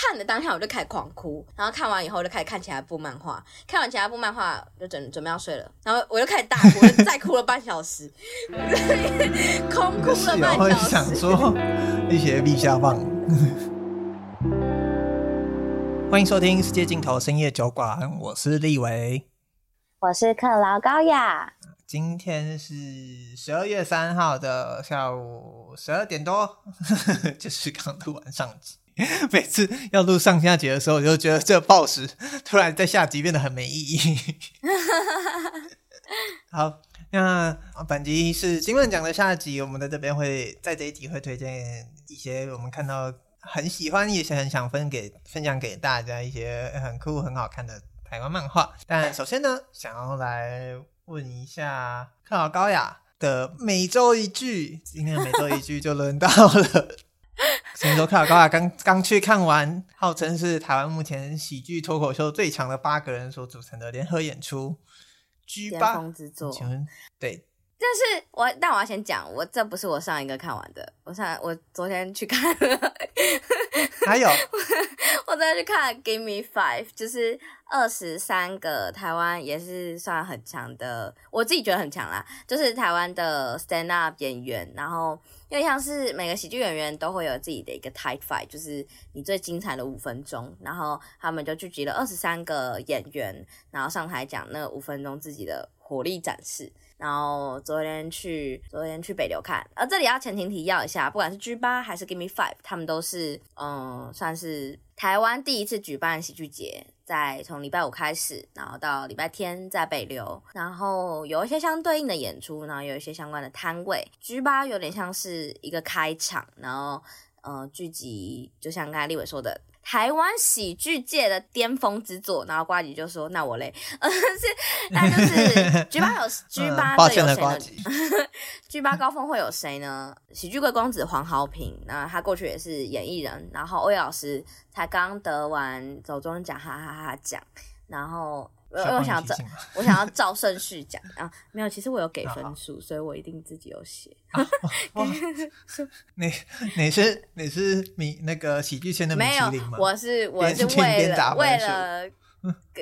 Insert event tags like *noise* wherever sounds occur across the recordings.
看的当下我就开始狂哭，然后看完以后就开始看其他部漫画，看完其他部漫画就准准备要睡了，然后我就开始大哭，就 *laughs* 再哭了半小时，*laughs* 空哭了半小时。想说一些陛下棒。*laughs* 欢迎收听《世界尽头深夜酒馆》，我是立维，我是克劳高雅。今天是十二月三号的下午十二点多，就是刚录完上集。*laughs* 每次要录上下集的时候，我就觉得这暴食 *laughs* 突然在下集变得很没意义。*laughs* 好，那本集是金漫奖的下集，我们在这边会在这一集会推荐一些我们看到很喜欢，也是很想分给分享给大家一些很酷很好看的台湾漫画。但首先呢，想要来。问一下克劳高雅的每周一句，今天每周一句就轮到了。先说克劳高雅刚刚去看完，号称是台湾目前喜剧脱口秀最强的八个人所组成的联合演出，G8 巅峰之作。请问，对。但是我，但我要先讲，我这不是我上一个看完的，我上我昨天去看了，*laughs* 还有 *laughs* 我昨天去看《Give Me Five》，就是二十三个台湾也是算很强的，我自己觉得很强啦，就是台湾的 stand up 演员，然后因为像是每个喜剧演员都会有自己的一个 tight five，就是你最精彩的五分钟，然后他们就聚集了二十三个演员，然后上台讲那五分钟自己的火力展示。然后昨天去，昨天去北流看，而这里要前情提要一下，不管是 G 八还是 Give Me Five，他们都是嗯，算是台湾第一次举办喜剧节，在从礼拜五开始，然后到礼拜天在北流，然后有一些相对应的演出，然后有一些相关的摊位。G 八有点像是一个开场，然后呃聚集，就像刚才立伟说的。台湾喜剧界的巅峰之作，然后瓜吉就说：“那我嘞，呃，*laughs* 是，*laughs* 那就是 G 八有 G 八的有谁呢？*laughs* G 八高峰会有谁呢？喜剧贵公子黄豪平，那他过去也是演艺人，然后欧阳老师才刚得完走中奖，哈哈哈奖，然后。我我想要照，*laughs* 我想要照顺序讲啊，没有，其实我有给分数，所以我一定自己有写。你你是你是米那个喜剧圈的米其林吗？没有，我是我是为了为了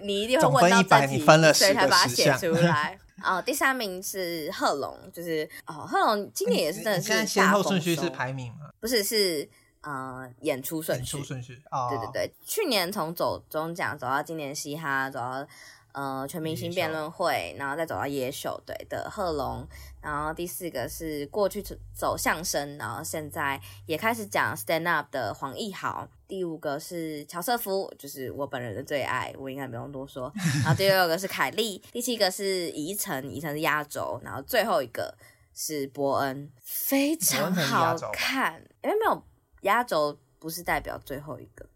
你一定会问到这题，所以才把它写出来。*laughs* 哦，第三名是贺龙，就是哦，贺龙今年也是真的是。先后顺序是排名吗？不是，是呃演出顺序。演出顺序。哦，对对对，去年从走中奖走到今年嘻哈，走到。呃，全明星辩论会，然后再走到野秀队的贺龙，然后第四个是过去走相声，然后现在也开始讲 stand up 的黄义豪，第五个是乔瑟夫，就是我本人的最爱，我应该不用多说。*laughs* 然后第六个是凯莉，第七个是宜城，宜城是压轴，然后最后一个是伯恩，非常好看，因为没有压轴不是代表最后一个，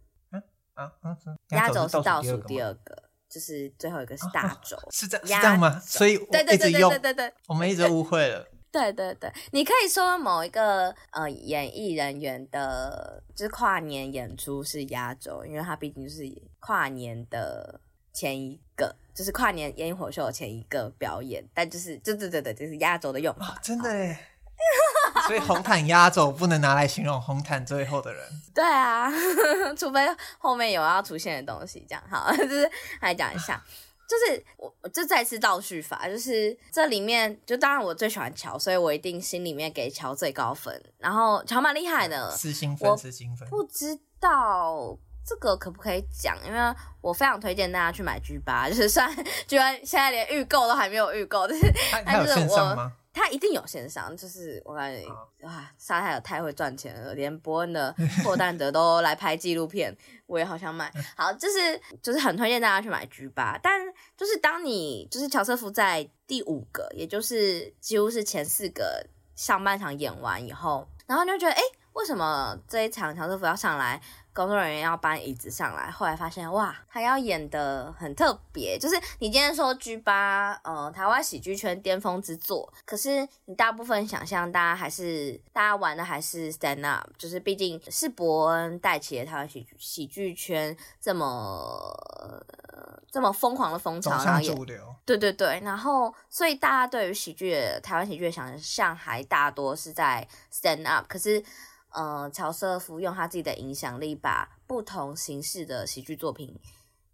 压轴是倒数第二个。就是最后一个是大轴，*laughs* 哦，是这样是这样吗？所以对对对对对对对，我们一直误会了。*laughs* 对对对，你可以说某一个呃演艺人员的，就是跨年演出是压轴，因为他毕竟就是跨年的前一个，就是跨年烟火秀的前一个表演，但就是对对对对，就是压轴的用法，哦，真的耶。*laughs* 所以红毯压轴不能拿来形容红毯最后的人。*laughs* 对啊，*laughs* 除非后面有要出现的东西，这样好，*laughs* 就是来讲一下，就是我就再次倒叙法，就是这里面就当然我最喜欢乔，所以我一定心里面给乔最高分。然后乔蛮厉害的，四星分，四星分。不知道这个可不可以讲？因为我非常推荐大家去买 G 八，就是虽然居然现在连预购都还没有预购，但是但是我。他一定有线上，就是我感觉哇，沙泰尔太会赚钱了，连伯恩的霍旦德都来拍纪录片，我也好想买。*laughs* 好，就是就是很推荐大家去买 G 八，但就是当你就是乔瑟夫在第五个，也就是几乎是前四个上半场演完以后，然后你就觉得哎，为什么这一场乔瑟夫要上来？工作人员要搬椅子上来，后来发现哇，他要演的很特别。就是你今天说 G 八，呃，台湾喜剧圈巅峰之作，可是你大部分想象，大家还是大家玩的还是 stand up，就是毕竟是伯恩带起了台湾喜喜剧圈这么、呃、这么疯狂的风潮，然后也对对对，然后所以大家对于喜剧台湾喜剧的想象还大多是在 stand up，可是。呃，乔瑟夫用他自己的影响力，把不同形式的喜剧作品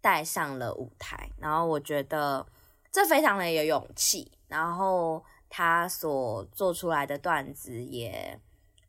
带上了舞台。然后我觉得这非常的有勇气。然后他所做出来的段子也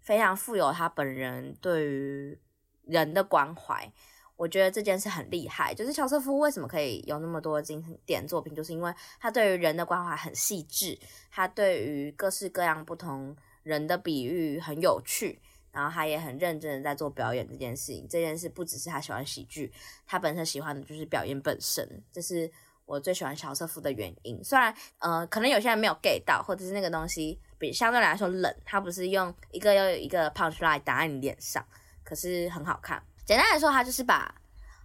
非常富有他本人对于人的关怀。我觉得这件事很厉害。就是乔瑟夫为什么可以有那么多经典作品，就是因为他对于人的关怀很细致，他对于各式各样不同人的比喻很有趣。然后他也很认真的在做表演这件事情，这件事不只是他喜欢喜剧，他本身喜欢的就是表演本身，这是我最喜欢乔瑟夫的原因。虽然呃，可能有些人没有 get 到，或者是那个东西比相对来说冷，他不是用一个又一个 punchline 打在你脸上，可是很好看。简单来说，他就是把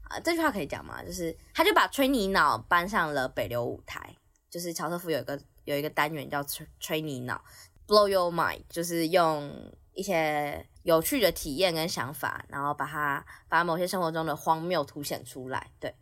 啊、这句话可以讲吗？就是他就把吹你脑搬上了北流舞台，就是乔瑟夫有一个有一个单元叫吹吹你脑，blow your mind，就是用一些。有趣的体验跟想法，然后把它把某些生活中的荒谬凸显出来。对，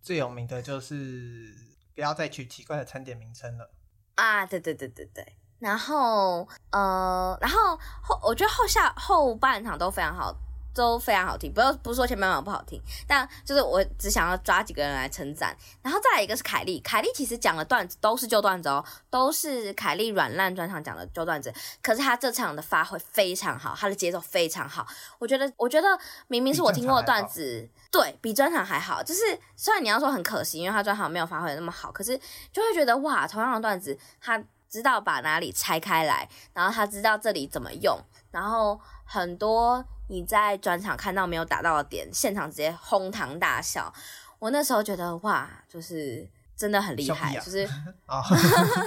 最有名的就是不要再取奇怪的餐点名称了啊！对对对对对。然后呃，然后后我觉得后下后半场都非常好。都非常好听，不要不说前半场不好听，但就是我只想要抓几个人来称赞。然后再来一个是凯莉，凯莉其实讲的段子都是旧段子哦，都是凯莉软烂专场讲的旧段子。可是他这场的发挥非常好，他的节奏非常好。我觉得，我觉得明明是我听过的段子，对比专场还好。就是虽然你要说很可惜，因为他专场没有发挥的那么好，可是就会觉得哇，同样的段子，他知道把哪里拆开来，然后他知道这里怎么用，然后很多。你在专场看到没有打到的点，现场直接哄堂大笑。我那时候觉得哇，就是真的很厉害，啊、就是，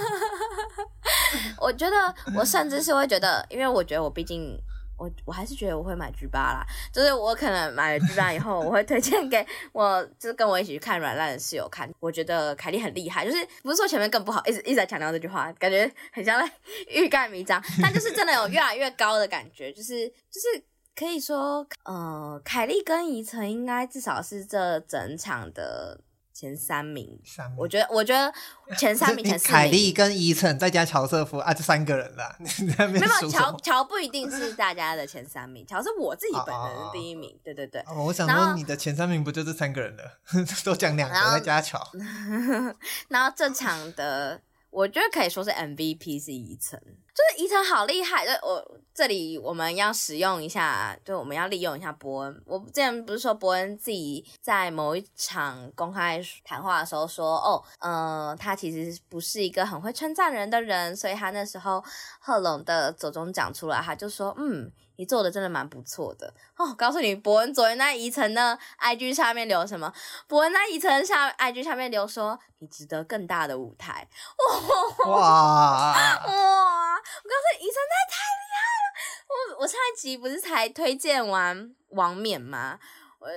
*laughs* 我觉得我甚至是会觉得，因为我觉得我毕竟我我还是觉得我会买 G 八啦，就是我可能买了 G 八以后，我会推荐给我就是跟我一起去看软烂的室友看。我觉得凯莉很厉害，就是不是说前面更不好，一直一直在强调这句话，感觉很像在 *laughs* 欲盖弥彰，但就是真的有越来越高的感觉，就是就是。可以说，呃，凯莉跟宜城应该至少是这整场的前三名。三名，我觉得，我觉得前三名、*laughs* 前四名。凯莉跟伊晨再加乔瑟夫啊，这三个人啦。没有，乔乔不一定是大家的前三名，乔是我自己本人的第一名。对对对。哦，我想说，你的前三名不就这三个人了？*laughs* 都讲两个，再加乔。*laughs* 然后这场的，我觉得可以说是 MVP 是宜城。就是宜城好厉害，就我这里我们要使用一下，就我们要利用一下博恩。我之前不是说博恩自己在某一场公开谈话的时候说，哦，嗯、呃，他其实不是一个很会称赞人的人，所以他那时候贺龙的左中讲出来，他就说，嗯。你做的真的蛮不错的哦！告诉你，博恩昨天在宜城的 IG 下面留什么？博恩在宜城下 IG 下面留说：“你值得更大的舞台。”哇哇！哇！我告诉你，宜城真的太厉害了！我我上一集不是才推荐完王冕吗？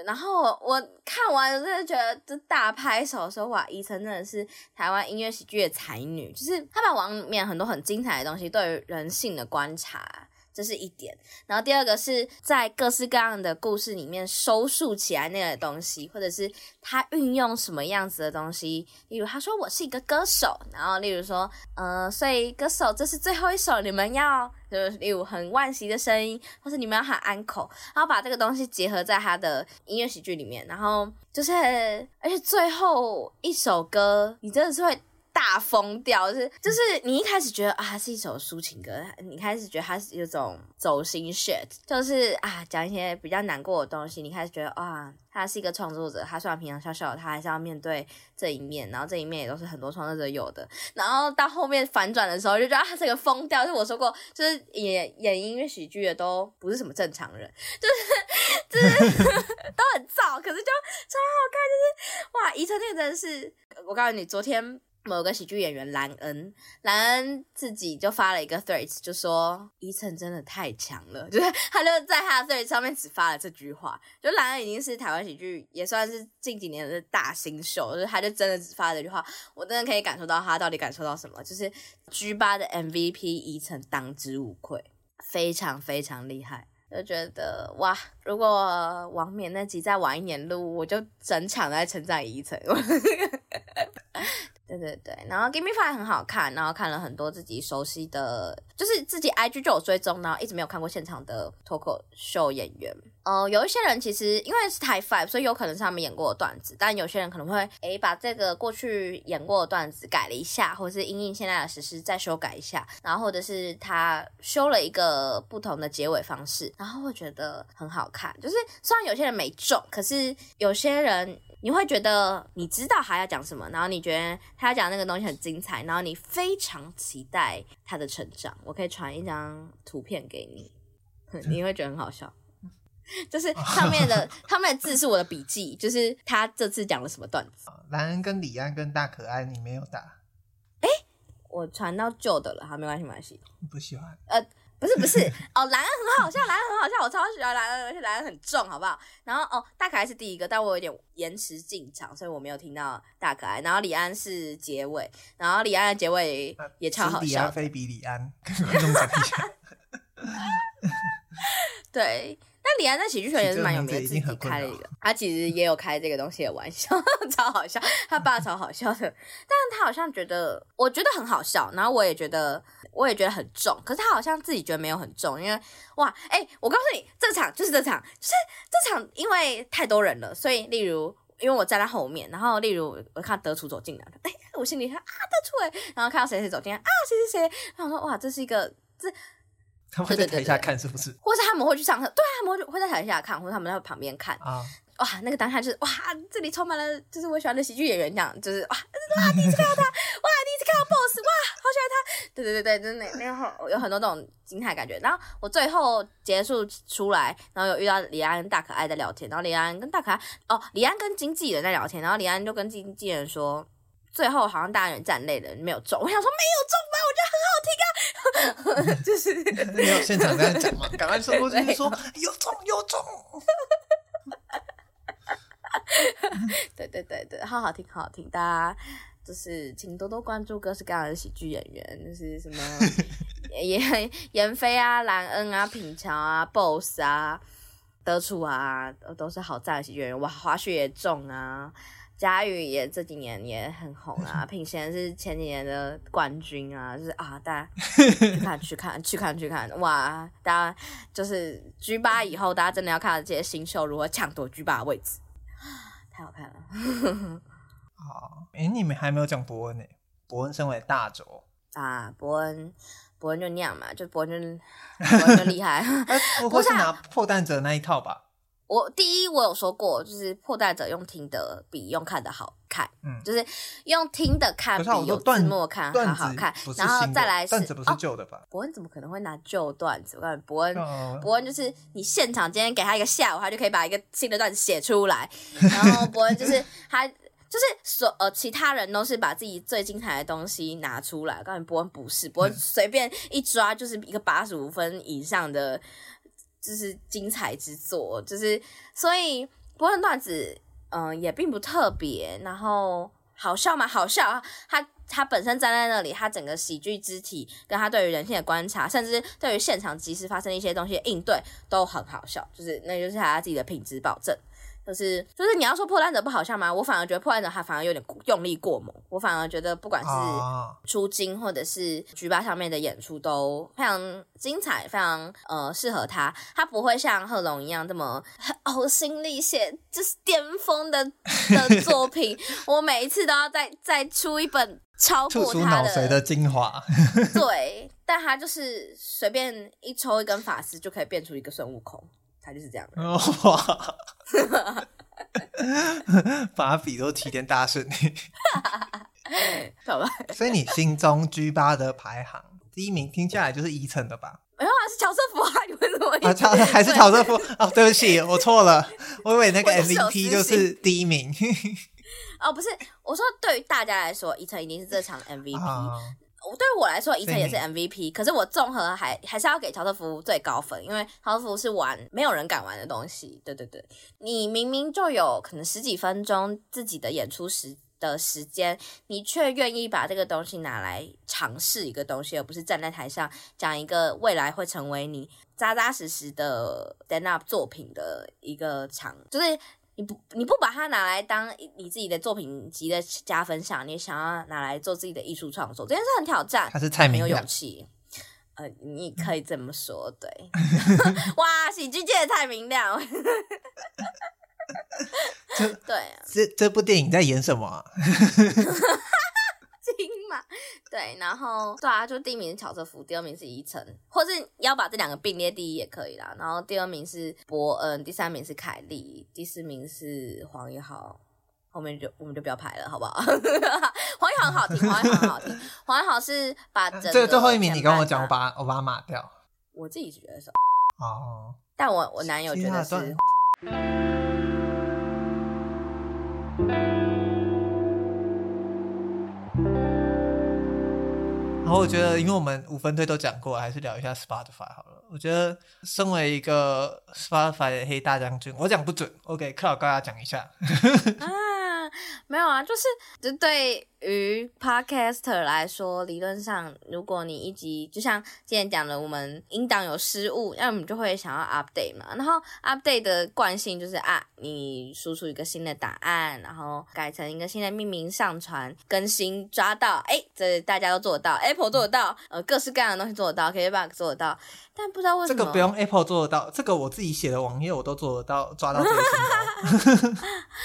然后我看完，我真的觉得这大拍手说：“哇！宜城真的是台湾音乐喜剧的才女，就是他把王冕很多很精彩的东西，对于人性的观察。”这是一点，然后第二个是在各式各样的故事里面收束起来那个东西，或者是他运用什么样子的东西。例如他说我是一个歌手，然后例如说，呃，所以歌手这是最后一首，你们要就是例如很惋惜的声音，或是你们要喊安可，然后把这个东西结合在他的音乐喜剧里面，然后就是而且最后一首歌，你真的是会。大疯掉，就是就是你一开始觉得啊，是一首抒情歌，你开始觉得它是有种走心 shit，就是啊，讲一些比较难过的东西。你开始觉得啊，他是一个创作者，他虽然平常笑笑，他还是要面对这一面，然后这一面也都是很多创作者有的。然后到后面反转的时候，就觉得啊，这个疯掉。就是我说过，就是演演音乐喜剧的都不是什么正常人，就是就是都很燥，可是就超好看，就是哇，宜城那个真的是，我告诉你，昨天。某个喜剧演员兰恩，兰恩自己就发了一个 thread，就说伊城真的太强了，*laughs* 就是他就在他的 thread 上面只发了这句话。就兰恩已经是台湾喜剧也算是近几年的大新秀，就是他就真的只发了这句话，我真的可以感受到他到底感受到什么，就是 G 八的 MVP 伊城当之无愧，非常非常厉害，就觉得哇，如果王冕那集再晚一年录，我就整场在称赞宜城。*laughs* 对对对，然后《Give Me Five》很好看，然后看了很多自己熟悉的，就是自己 IG 就有追踪，然后一直没有看过现场的脱口秀演员。呃，有一些人其实因为是台 Five，所以有可能是他们演过的段子，但有些人可能会诶把这个过去演过的段子改了一下，或者是因应现在的实施再修改一下，然后或者是他修了一个不同的结尾方式，然后会觉得很好看。就是虽然有些人没中，可是有些人。你会觉得你知道他要讲什么，然后你觉得他要讲那个东西很精彩，然后你非常期待他的成长。我可以传一张图片给你，*laughs* 你会觉得很好笑。就是上面的 *laughs* 上面的字是我的笔记，就是他这次讲了什么段子。兰恩跟李安跟大可爱，你没有打？哎，我传到旧的了，好，没关系，没关系。不喜欢。呃。不是不是哦，兰恩很好笑，兰恩很好笑，我超喜欢兰恩，而且兰恩很重，好不好？然后哦，大可爱是第一个，但我有点延迟进场，所以我没有听到大可爱。然后李安是结尾，然后李安的结尾也超好笑。非比李安，跟观众讲一下。*laughs* *laughs* 对。但李安在喜剧圈也是蛮有名的，自己开了一个，他其实也有开这个东西的玩笑，*laughs* 超好笑，他爸超好笑的，但是他好像觉得，我觉得很好笑，然后我也觉得，我也觉得很重，可是他好像自己觉得没有很重，因为哇，哎、欸，我告诉你，这场就是这场，就是这场，因为太多人了，所以例如，因为我站在后面，然后例如我看德厨走进来，哎、欸，我心里想啊，德厨哎，然后看到谁谁走进来啊，谁谁谁，然后说哇，这是一个这。他们会在台下看是不是？或者他们会去上课？对啊，他们会会在台下看，或者他们在旁边看啊。哇，那个当下就是哇，这里充满了就是我喜欢的喜剧演员，这样就是哇，哇，第一次看到他，哇，第一次看到 BOSS，哇，好喜欢他。对对对对，真的，然后有很多这种精彩感觉。然后我最后结束出来，然后有遇到李安跟大可爱在聊天，然后李安跟大可爱哦，李安跟经纪人在聊天，然后李安就跟经纪人说，最后好像大家人站累了，没有中。我想说没有中吧，我觉得很好听啊。*laughs* 就是 *laughs* 没有现场在讲嘛，赶快说 *laughs* 过去说有中有中。对对对对，好好听好好听，大家就是请多多关注各式各样的喜剧演员，就是什么严严飞啊、兰恩啊、品乔啊、BOSS 啊、德楚啊，都是好赞的喜剧演员。哇，滑雪也中啊。佳宇也这几年也很红啊，*laughs* 品贤是前几年的冠军啊，就是啊，大家 *laughs* 去看去看去看去看哇，大家就是 G 八以后，大家真的要看到这些新秀如何抢夺 G 八的位置，太好看了。*laughs* 好，哎、欸，你们还没有讲博恩呢？博恩身为大轴啊，博恩博恩就那样嘛，就博恩就博恩就厉害，不会是拿破蛋者那一套吧？我第一，我有说过，就是破蛋者用听的比用看的好看，嗯，就是用听的看比有字幕看好好看。然后再来是，段子不是旧的吧？博、哦、恩怎么可能会拿旧段子？我感觉博恩，博、哦、恩就是你现场今天给他一个下午，他就可以把一个新的段子写出来。然后伯恩就是 *laughs* 他，就是所呃，其他人都是把自己最精彩的东西拿出来，我感觉博恩不是，伯恩随便一抓就是一个八十五分以上的。就是精彩之作，就是所以博恩段子，嗯、也并不特别。然后好笑吗？好笑。他他本身站在那里，他整个喜剧肢体，跟他对于人性的观察，甚至对于现场即时发生一些东西的应对，都很好笑。就是那就是他自己的品质保证。就是就是你要说破烂者不好笑吗？我反而觉得破烂者他反而有点用力过猛。我反而觉得不管是出金或者是 G8 上面的演出都非常精彩，非常呃适合他。他不会像贺龙一样这么呕心沥血，就是巅峰的 *laughs* 的作品。我每一次都要再再出一本超过他的脑髓的精华。对，但他就是随便一抽一根发丝就可以变出一个孙悟空。他就是这样的哇，*laughs* 把笔都提点大声点，*laughs* 好吧？所以你心中 G 八的排行第一名听下来就是伊诚的吧？没有啊，是乔瑟夫啊！你为什么？啊，乔还是乔瑟夫？哦，对不起，我错了，我以为那个 MVP 就是第一名。*laughs* 哦，不是，我说对于大家来说，伊诚一定是这场 MVP。啊对于我来说，伊藤也是 MVP。可是我综合还还是要给乔瑟夫最高分，因为乔瑟夫是玩没有人敢玩的东西。对对对，你明明就有可能十几分钟自己的演出时的时间，你却愿意把这个东西拿来尝试一个东西，而不是站在台上讲一个未来会成为你扎扎实实的 stand up 作品的一个场，就是。你不你不把它拿来当你自己的作品集的加分项，你想要拿来做自己的艺术创作，这件事很挑战，他是蔡明，没有勇气。呃，你可以这么说，对。*laughs* *laughs* 哇，喜剧界的蔡明亮。这 *laughs* 对啊，这这部电影在演什么啊？对，然后对啊，就第一名是乔瑟夫，第二名是伊诚，或是要把这两个并列第一也可以啦。然后第二名是伯恩，第三名是凯莉，第四名是黄一豪。后面就我们就不要排了，好不好？*laughs* 黄一豪很好听，黄一豪很好听。黄一豪是把整个这最后一名你跟我讲，我把我把它码掉。我自己觉得是哦，但我我男友觉得是。*laughs* 然后我觉得，因为我们五分队都讲过，还是聊一下 Spotify 好了。我觉得，身为一个 Spotify 的黑大将军，我讲不准，，OK，克劳高雅讲一下。啊，没有啊，就是就对。于 podcaster 来说，理论上，如果你一集就像之前讲的，我们音档有失误，那我们就会想要 update 嘛。然后 update 的惯性就是啊，你输出一个新的答案，然后改成一个新的命名，上传更新，抓到，哎，这大家都做得到，Apple 做得到，呃，各式各样的东西做得到，KKBOX 做得到，但不知道为什么这个不用 Apple 做得到，这个我自己写的网页我都做得到，抓到这个新的。*laughs*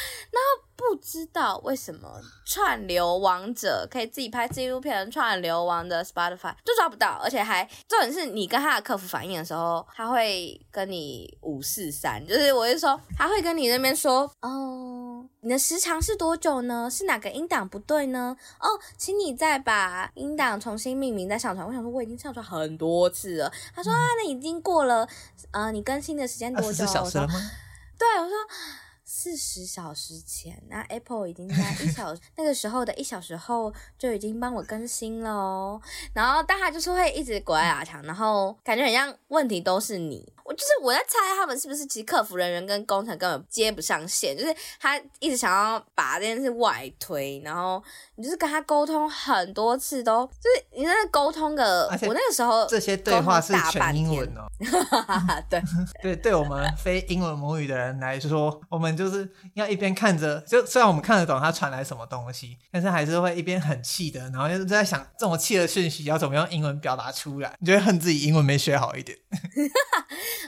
不知道为什么串流王者可以自己拍纪录片，串流王的 Spotify 就抓不到，而且还重点是你跟他的客服反映的时候，他会跟你五四三，就是我是说，他会跟你那边说，哦，你的时长是多久呢？是哪个音档不对呢？哦，请你再把音档重新命名再上传。我想说我已经上传很多次了。他说啊，那已经过了，呃，你更新的时间多久？小时了吗？对，我说。四十小时前，那 Apple 已经在一小 *laughs* 那个时候的一小时后就已经帮我更新了哦。然后，大家就是会一直拐啊墙，然后感觉很像问题都是你。我就是我在猜他们是不是其实客服人员跟工程根本接不上线，就是他一直想要把这件事外推，然后你就是跟他沟通很多次都就是你在那沟通个，我那个时候这些对话是全英文哦。*laughs* 对 *laughs* 对，对我们非英文母语的人来说，我们就是要一边看着，就虽然我们看得懂他传来什么东西，但是还是会一边很气的，然后就在想这么气的讯息要怎么用英文表达出来，你就会恨自己英文没学好一点。*laughs*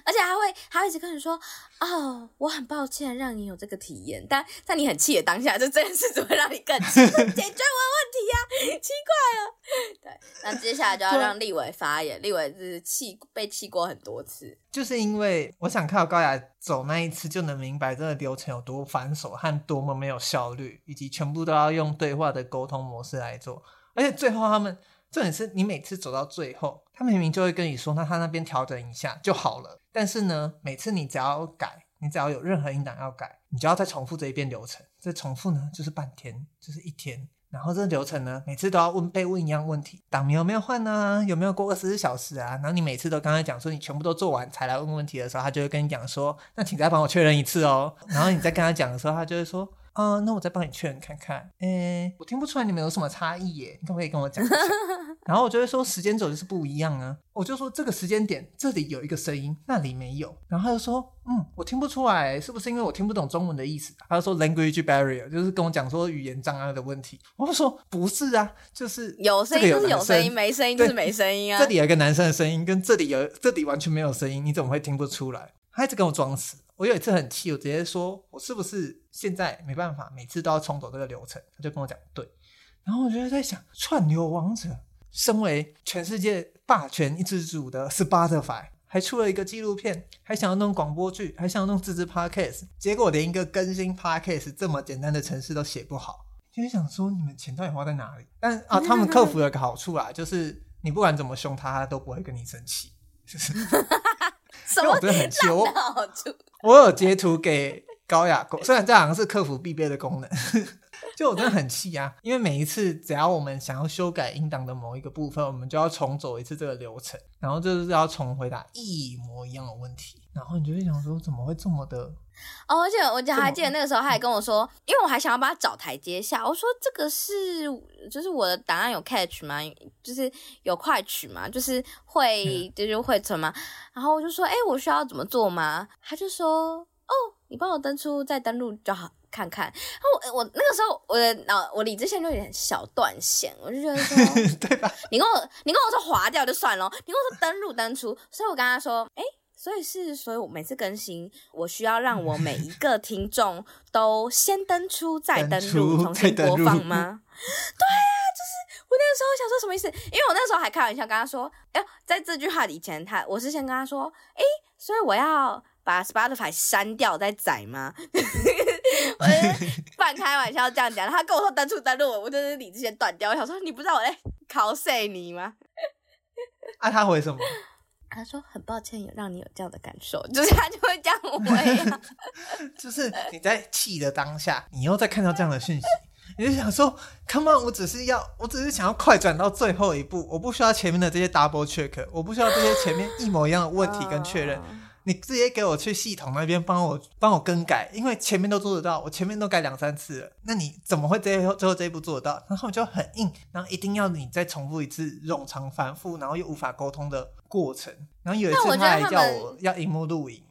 而且还会，还会一直跟你说：“哦，我很抱歉让你有这个体验，但在你很气的当下，就这件事只会让你更气，解决我的问题呀、啊，奇怪了。”对，那接下来就要让立伟发言。立伟是气被气过很多次，就是因为我想靠高雅走那一次，就能明白这个流程有多繁琐和多么没有效率，以及全部都要用对话的沟通模式来做，而且最后他们。重点是你每次走到最后，他明明就会跟你说，那他那边调整一下就好了。但是呢，每次你只要改，你只要有任何音档要改，你就要再重复这一遍流程。这重复呢，就是半天，就是一天。然后这个流程呢，每次都要问被问一样问题：档名有没有换呢？有没有过二十四小时啊？然后你每次都刚才讲说你全部都做完才来问问题的时候，他就会跟你讲说：那请再帮我确认一次哦。然后你再跟他讲的时候，他就会说。啊、呃，那我再帮你确认看看。诶，我听不出来你们有什么差异耶，你可不可以跟我讲一下？*laughs* 然后我就会说时间轴就是不一样啊。我就说这个时间点这里有一个声音，那里没有。然后他就说，嗯，我听不出来，是不是因为我听不懂中文的意思？他就说 language barrier，就是跟我讲说语言障碍的问题。我就说不是啊，就是有声音就是有声音，没声音就是没声音啊。这里有一个男生的声音，跟这里有这里完全没有声音，你怎么会听不出来？他一直跟我装死。我有一次很气，我直接说：“我是不是现在没办法，每次都要重走这个流程？”他就跟我讲：“对。”然后我就在想，串流王者身为全世界霸权一枝主的 Spotify，还出了一个纪录片，还想要弄广播剧，还想要弄自制 Podcast，结果连一个更新 Podcast 这么简单的程式都写不好，就是想说你们钱到底花在哪里？但啊，他们客服有个好处啊，就是你不管怎么凶他，他都不会跟你生气，就是。*laughs* *laughs* 因为我真的很气，我 *laughs* 我有截图给高雅过，虽然这好像是客服必备的功能，*laughs* 就我真的很气啊！因为每一次只要我们想要修改音档的某一个部分，我们就要重走一次这个流程，然后就是要重回答一模一样的问题，然后你就会想说，怎么会这么的？哦，而且我记得还记得那个时候，他还跟我说，因为我还想要把他找台阶下，我说这个是就是我的档案有 catch 吗？就是有快取吗？就是会就是会存吗？然后我就说，哎，我需要怎么做吗？他就说。哦，你帮我登出再登录就好看看。然后我我那个时候我的脑我理智线就有点小断线，我就觉得说，*laughs* 对吧？你跟我你跟我说划掉就算了，你跟我说登录登出，所以我跟他说，哎。所以是，所以我每次更新，我需要让我每一个听众都先登出再登录，重新播放吗？*laughs* 对啊，就是我那个时候想说什么意思？因为我那时候还开玩笑跟他说，哎，在这句话以前，他我是先跟他说，哎，所以我要把 Spotify 删掉再载吗？*laughs* 我是 *laughs* 半开玩笑这样讲，他跟我说登出登录，我就是理智先断掉。我想说，你不知道我在考谁你吗？啊，他回什么？他说：“很抱歉，有让你有这样的感受，*laughs* 就是他就会这样 *laughs* 回啊。*laughs* 就是你在气的当下，你又在看到这样的讯息，你就想说：‘Come on，我只是要，我只是想要快转到最后一步，我不需要前面的这些 double check，我不需要这些前面一模一样的问题跟确认。’”你直接给我去系统那边帮我帮我更改，因为前面都做得到，我前面都改两三次了，那你怎么会最后最后这一步做得到？然后就很硬，然后一定要你再重复一次冗长反复，然后又无法沟通的过程。然后有一次他还叫我要荧幕录影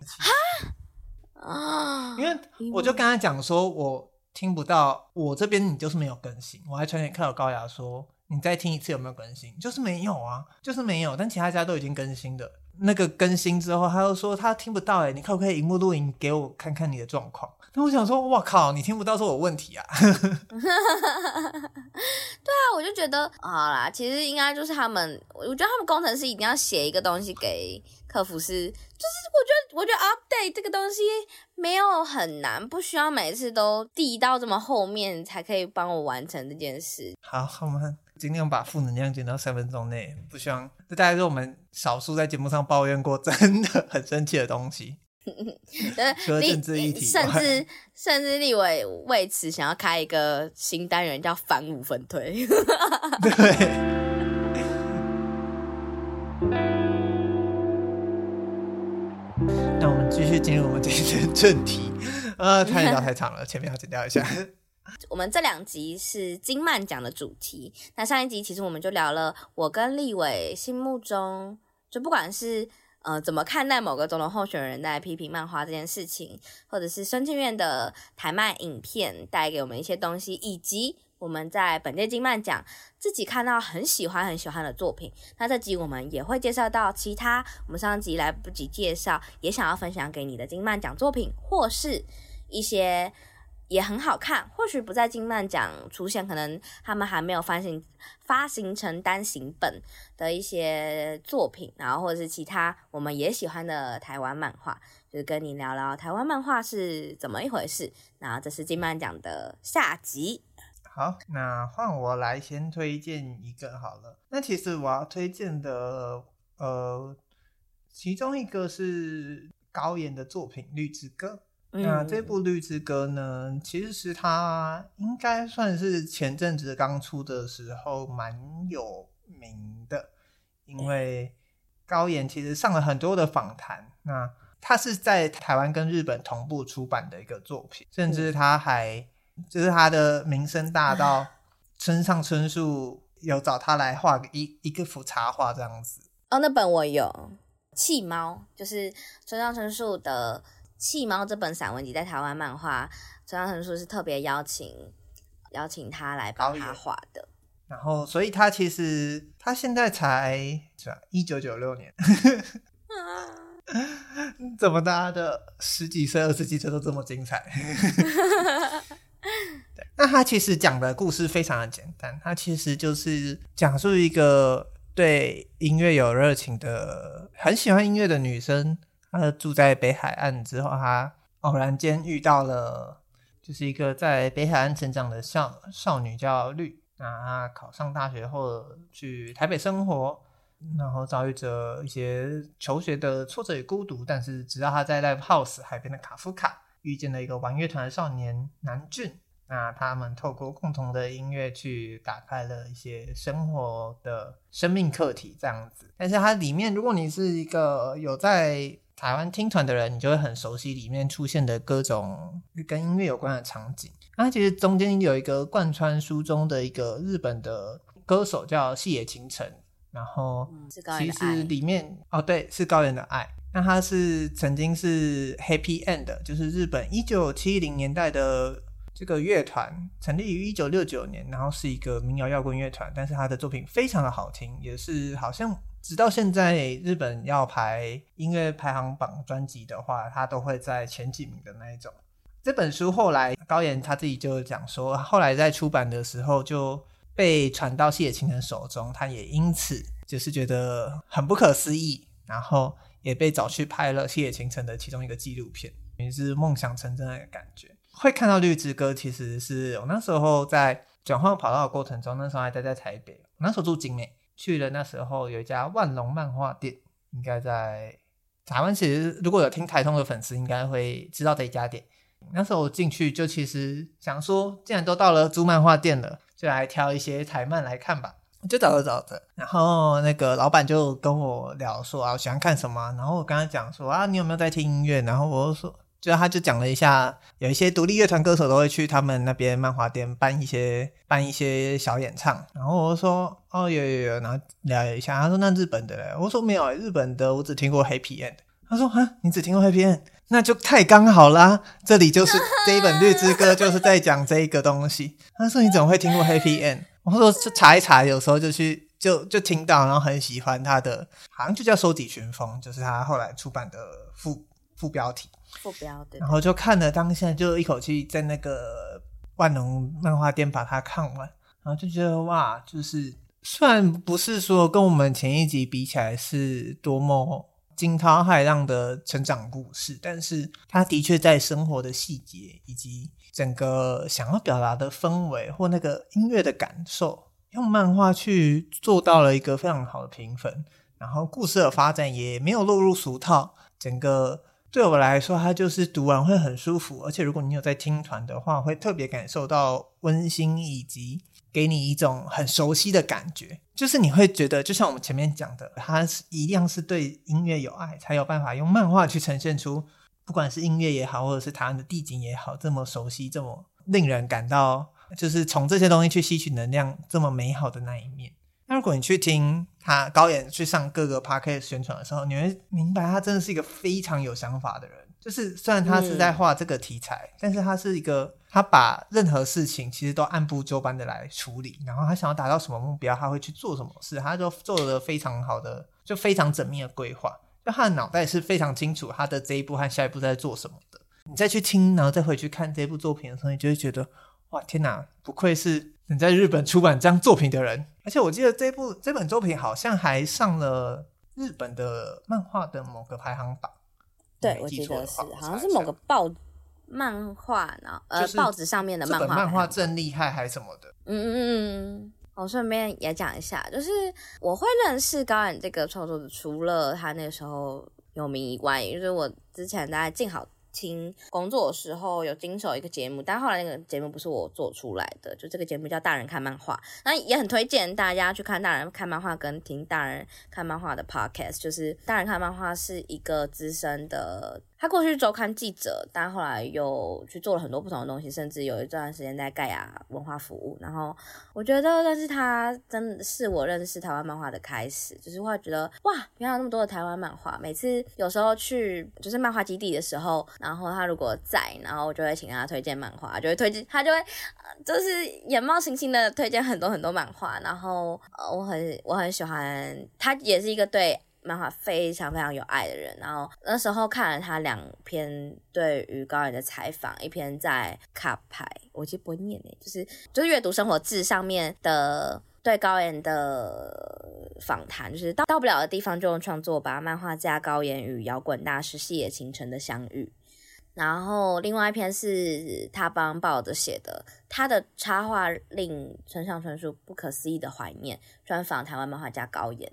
啊，因为我就跟他讲说，我听不到，我这边你就是没有更新，我还传给克劳高雅说，你再听一次有没有更新？就是没有啊，就是没有，但其他家都已经更新的。那个更新之后，他又说他听不到哎，你可不可以荧幕录影给我看看你的状况？那我想说，哇靠，你听不到是我问题啊！*laughs* 对啊，我就觉得好啦，其实应该就是他们，我觉得他们工程师一定要写一个东西给客服师，就是我觉得我觉得 update 这个东西没有很难，不需要每次都递到这么后面才可以帮我完成这件事。好，好吗？尽量把负能量减到三分钟内，不希望这大概是我们少数在节目上抱怨过真的很生气的东西。*laughs* 除了政治议题，甚至甚至立委为此想要开一个新单元，叫反五分推。*laughs* *laughs* 对。那我们继续进入我们这一节正题。呃，太聊太长了，前面要剪掉一下。我们这两集是金漫奖的主题。那上一集其实我们就聊了我跟立伟心目中，就不管是呃怎么看待某个总统候选人在批评漫画这件事情，或者是孙庆院的台漫影片带给我们一些东西，以及我们在本届金漫奖自己看到很喜欢很喜欢的作品。那这集我们也会介绍到其他我们上集来不及介绍，也想要分享给你的金漫奖作品，或是一些。也很好看，或许不在金漫奖出现，可能他们还没有发行发行成单行本的一些作品，然后或者是其他我们也喜欢的台湾漫画，就是跟你聊聊台湾漫画是怎么一回事。然后这是金漫奖的下集。好，那换我来先推荐一个好了。那其实我要推荐的，呃，其中一个是高妍的作品《绿之歌》。那这部《绿之歌》呢，其实是他应该算是前阵子刚出的时候蛮有名的，因为高岩其实上了很多的访谈。那他是在台湾跟日本同步出版的一个作品，甚至他还就是他的名声大到 *laughs* 村上春树有找他来画一一个幅插画这样子。哦，那本我有《弃猫》，就是村上春树的。《弃猫》这本散文集在台湾漫画，村上春树是特别邀请邀请他来帮他画的。然后，所以他其实他现在才是吧？一九九六年，*laughs* 怎么大家的十几岁、二十几岁都这么精彩？*laughs* 对，那他其实讲的故事非常的简单，他其实就是讲述一个对音乐有热情的、很喜欢音乐的女生。他住在北海岸之后，他偶然间遇到了，就是一个在北海岸成长的少少女叫绿。那他考上大学后去台北生活，然后遭遇着一些求学的挫折与孤独。但是直到她在 Live House 海边的卡夫卡遇见了一个玩乐团的少年南俊，那他们透过共同的音乐去打开了一些生活的生命课题，这样子。但是它里面，如果你是一个有在台湾听团的人，你就会很熟悉里面出现的各种跟音乐有关的场景。那其实中间有一个贯穿书中的一个日本的歌手叫细野晴臣，然后其实里面哦，对，是高原的爱。那他是曾经是 Happy End，就是日本一九七零年代的这个乐团，成立于一九六九年，然后是一个民谣摇滚乐团。但是他的作品非常的好听，也是好像直到现在日本要排音乐排行榜专辑的话，他都会在前几名的那一种。这本书后来高岩他自己就讲说，后来在出版的时候就被传到细野晴臣手中，他也因此就是觉得很不可思议，然后。也被找去拍了细野晴臣的其中一个纪录片，也是梦想成真的感觉。会看到《绿之歌》，其实是我那时候在转换跑道的过程中，那时候还待在台北，那时候住景美，去了那时候有一家万隆漫画店，应该在台湾。其实如果有听台通的粉丝，应该会知道这一家店。那时候我进去就其实想说，既然都到了租漫画店了，就来挑一些台漫来看吧。就找着找着，然后那个老板就跟我聊说啊，我喜欢看什么？然后我跟他讲说啊，你有没有在听音乐？然后我就说，就他就讲了一下，有一些独立乐团歌手都会去他们那边漫画店办一些办一些小演唱。然后我就说哦，有有有，然后聊一下。他说那日本的嘞？我说没有，日本的我只听过 Happy End。他说啊，你只听过 Happy End，那就太刚好啦。这里就是 *laughs* 这一本《绿之歌》，就是在讲这一个东西。他说你怎么会听过 Happy End？我说就查一查，有时候就去就就听到，然后很喜欢他的，好像就叫《收集群风》，就是他后来出版的副副标题。副标对。然后就看了当下，就一口气在那个万能漫画店把它看完，然后就觉得哇，就是虽然不是说跟我们前一集比起来是多么惊涛骇浪的成长故事，但是他的确在生活的细节以及。整个想要表达的氛围或那个音乐的感受，用漫画去做到了一个非常好的评分，然后故事的发展也没有落入俗套。整个对我来说，它就是读完会很舒服，而且如果你有在听团的话，会特别感受到温馨，以及给你一种很熟悉的感觉。就是你会觉得，就像我们前面讲的，它是一样是对音乐有爱，才有办法用漫画去呈现出。不管是音乐也好，或者是台湾的地景也好，这么熟悉，这么令人感到，就是从这些东西去吸取能量，这么美好的那一面。那如果你去听他高岩去上各个 podcast 宣传的时候，你会明白他真的是一个非常有想法的人。就是虽然他是在画这个题材，但是他是一个他把任何事情其实都按部就班的来处理，然后他想要达到什么目标，他会去做什么事，他就做了非常好的，就非常缜密的规划。就他的脑袋是非常清楚，他的这一步和下一步在做什么的。你再去听，然后再回去看这部作品的时候，你就会觉得，哇，天哪，不愧是能在日本出版这样作品的人。而且我记得这部这本作品好像还上了日本的漫画的某个排行榜。对，我记得是，好像是某个报漫画，然后呃，报纸上面的漫画。漫画正厉害，还是什么的？嗯嗯嗯。我顺便也讲一下，就是我会认识高远这个创作者，除了他那时候有名以外，就是我之前在静好听工作的时候有经手一个节目，但后来那个节目不是我做出来的，就这个节目叫《大人看漫画》，那也很推荐大家去看《大人看漫画》跟听《大人看漫画》的 podcast，就是《大人看漫画》是一个资深的。他过去周刊记者，但后来又去做了很多不同的东西，甚至有一段时间在盖亚文化服务。然后我觉得，但是他真的是我认识台湾漫画的开始，就是会觉得哇，原来有那么多的台湾漫画。每次有时候去就是漫画基地的时候，然后他如果在，然后我就会请他推荐漫画，就会推荐他就会就是眼冒星星的推荐很多很多漫画。然后呃，我很我很喜欢他，也是一个对。漫画非常非常有爱的人，然后那时候看了他两篇对于高岩的采访，一篇在卡牌，我其实不会念诶，就是就是阅读生活志上面的对高岩的访谈，就是到到不了的地方就用创作吧，漫画家高岩与摇滚大师细野晴臣的相遇，然后另外一篇是他帮报纸写的，他的插画令村上春树不可思议的怀念，专访台湾漫画家高岩。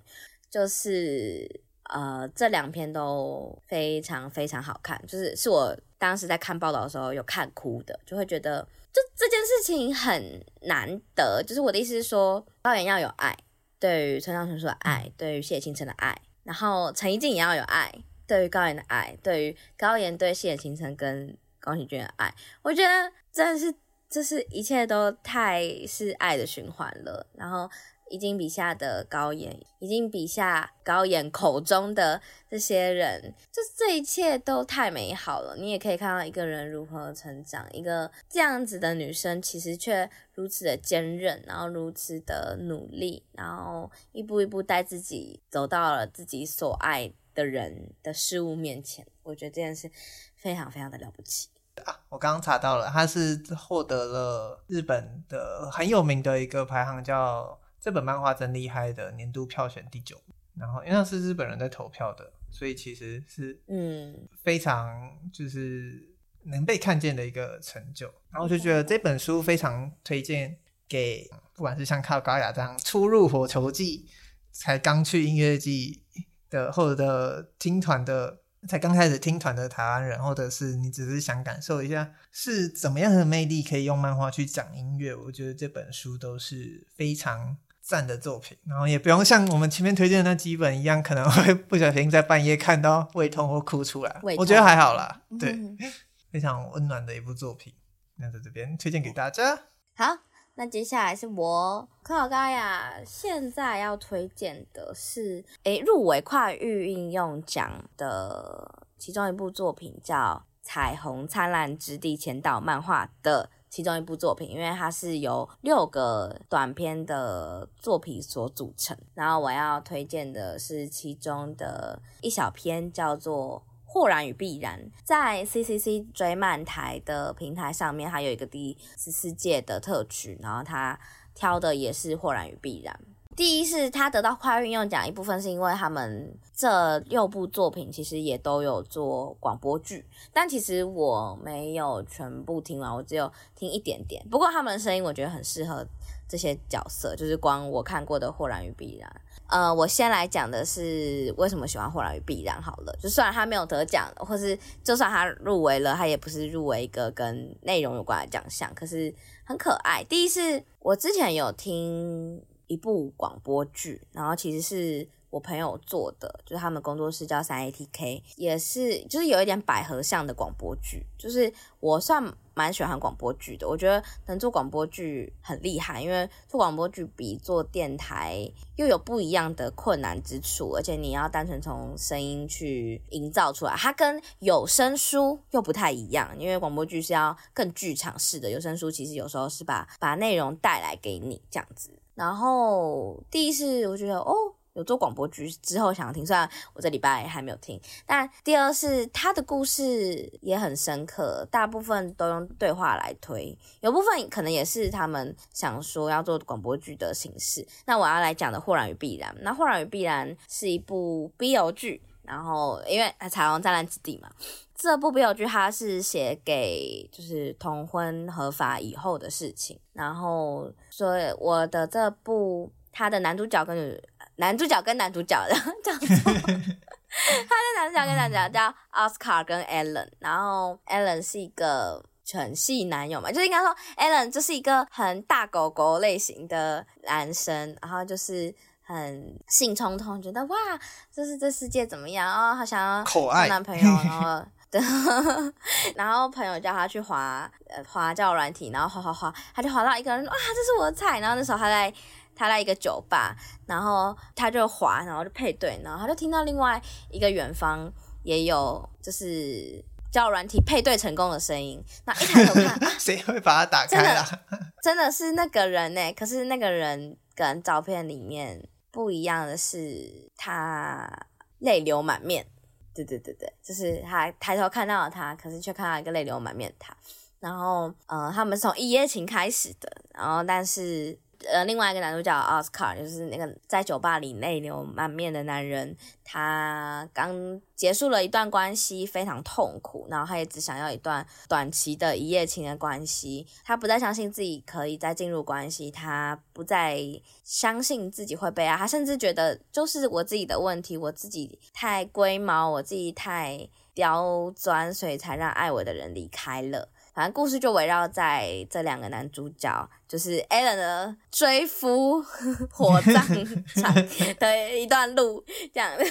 就是呃，这两篇都非常非常好看，就是是我当时在看报道的时候有看哭的，就会觉得就这件事情很难得。就是我的意思是说，高岩要有爱，对于村上春树的爱，对于细野晴臣的爱，然后陈怡静也要有爱，对于高岩的爱，对于高岩对细野晴臣跟宫崎骏的爱，我觉得真的是，这是一切都太是爱的循环了，然后。已经笔下的高妍，一经笔下高妍口中的这些人，就这一切都太美好了。你也可以看到一个人如何成长，一个这样子的女生，其实却如此的坚韧，然后如此的努力，然后一步一步带自己走到了自己所爱的人的事物面前。我觉得这件事非常非常的了不起。啊，我刚刚查到了，他是获得了日本的很有名的一个排行，叫“这本漫画真厉害”的年度票选第九。然后，因为那是日本人在投票的，所以其实是嗯非常就是能被看见的一个成就。然后我就觉得这本书非常推荐给不管是像靠高雅这样初入火球季才刚去音乐季的，或者听团的。才刚开始听团的台湾人，或者是你只是想感受一下是怎么样的魅力，可以用漫画去讲音乐，我觉得这本书都是非常赞的作品。然后也不用像我们前面推荐的那几本一样，可能会 *laughs* 不小心在半夜看到胃痛或哭出来。我觉得还好啦，对，嗯、非常温暖的一部作品。那在这边推荐给大家。好。那接下来是我柯老高雅，现在要推荐的是，诶，入围跨域应用奖的其中一部作品，叫《彩虹灿烂之地前导漫画》的其中一部作品，因为它是由六个短篇的作品所组成。然后我要推荐的是其中的一小篇，叫做。豁然与必然，在 CCC 追漫台的平台上面，它有一个第十四届的特曲，然后他挑的也是豁然与必然。第一是他得到跨运用奖，一部分是因为他们这六部作品其实也都有做广播剧，但其实我没有全部听完，我只有听一点点。不过他们的声音我觉得很适合这些角色，就是光我看过的豁然与必然。呃，我先来讲的是为什么喜欢《豁然与必然》好了。就虽然他没有得奖，或是就算他入围了，他也不是入围一个跟内容有关的奖项，可是很可爱。第一是我之前有听一部广播剧，然后其实是。我朋友做的，就是他们工作室叫三 ATK，也是就是有一点百合像的广播剧，就是我算蛮喜欢广播剧的。我觉得能做广播剧很厉害，因为做广播剧比做电台又有不一样的困难之处，而且你要单纯从声音去营造出来，它跟有声书又不太一样，因为广播剧是要更剧场式的，有声书其实有时候是把把内容带来给你这样子。然后第一是我觉得哦。有做广播剧之后想要听，虽然我这礼拜还没有听。但第二是他的故事也很深刻，大部分都用对话来推，有部分可能也是他们想说要做广播剧的形式。那我要来讲的《豁然与必然》，那《豁然与必然》是一部 BL 剧，然后因为彩虹灿烂之地嘛，这部 BL 剧它是写给就是同婚合法以后的事情，然后所以我的这部他的男主角跟女。男主角跟男主角的叫做，他的男主角跟男主角叫奥斯卡跟 Alan，然后 Alan 是一个犬系男友嘛，就是应该说 Alan 就是一个很大狗狗类型的男生，然后就是很性冲动，觉得哇，就是这世界怎么样哦，好想要交男朋友，然后对，*laughs* 然后朋友叫他去滑呃滑交友软体，然后滑滑滑，他就滑到一个人，哇，这是我的菜，然后那时候他在。他在一个酒吧，然后他就滑，然后就配对，然后他就听到另外一个远方也有就是交友软体配对成功的声音。那一抬头看，*laughs* 谁、啊、会把它打开啊？真的，真的是那个人呢。可是那个人跟照片里面不一样的是，他泪流满面。对对对对，就是他抬头看到了他，可是却看到一个泪流满面的他。然后，呃，他们从一夜情开始的，然后但是。呃，另外一个男主角奥斯卡，就是那个在酒吧里泪流满面的男人，他刚结束了一段关系，非常痛苦，然后他也只想要一段短期的一夜情的关系，他不再相信自己可以再进入关系，他不再相信自己会被爱，他甚至觉得就是我自己的问题，我自己太龟毛，我自己太刁钻，所以才让爱我的人离开了。反正故事就围绕在这两个男主角，就是 Alan 的追夫 *laughs* 火葬 *laughs* 场的一段路，这样的，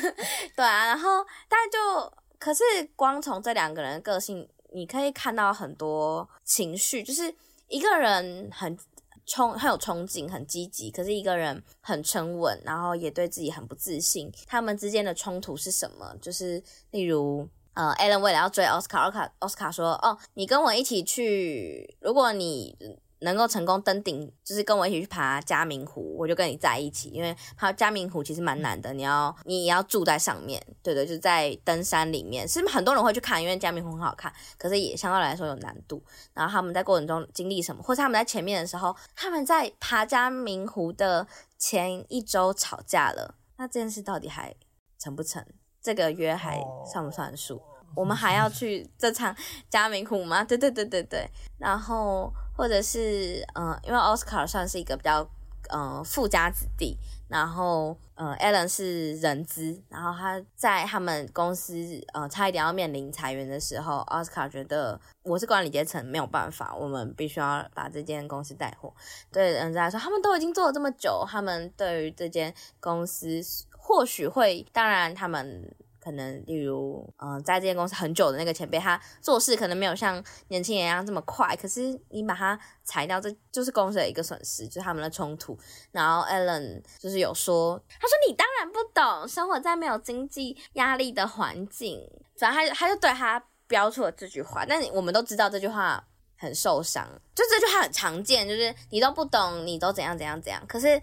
对啊。然后，但就可是光从这两个人的个性，你可以看到很多情绪，就是一个人很冲，很有冲劲，很积极，可是一个人很沉稳，然后也对自己很不自信。他们之间的冲突是什么？就是例如，呃，Alan 为了要追奥斯卡，奥斯卡，奥斯卡说：“哦，你跟我一起去，如果你。”能够成功登顶，就是跟我一起去爬嘉明湖，我就跟你在一起。因为爬嘉明湖其实蛮难的，你要你也要住在上面，对对，就在登山里面，是不是很多人会去看？因为嘉明湖很好看，可是也相对来说有难度。然后他们在过程中经历什么，或是他们在前面的时候，他们在爬嘉明湖的前一周吵架了，那这件事到底还成不成？这个约还算不算数？我们还要去这场 *laughs* 加明湖吗？对对对对对，然后。或者是呃，因为奥斯卡算是一个比较呃富家子弟，然后呃，Alan 是人资，然后他在他们公司呃差一点要面临裁员的时候，奥斯卡觉得我是管理阶层没有办法，我们必须要把这间公司带火。对人资来说，他们都已经做了这么久，他们对于这间公司或许会，当然他们。可能例如，嗯、在这间公司很久的那个前辈，他做事可能没有像年轻人一样这么快。可是你把他裁掉，这就是公司的一个损失，就是他们的冲突。然后 Alan 就是有说，他说你当然不懂，生活在没有经济压力的环境。反正他他就对他标出了这句话，但我们都知道这句话很受伤，就这句话很常见，就是你都不懂，你都怎样怎样怎样。可是。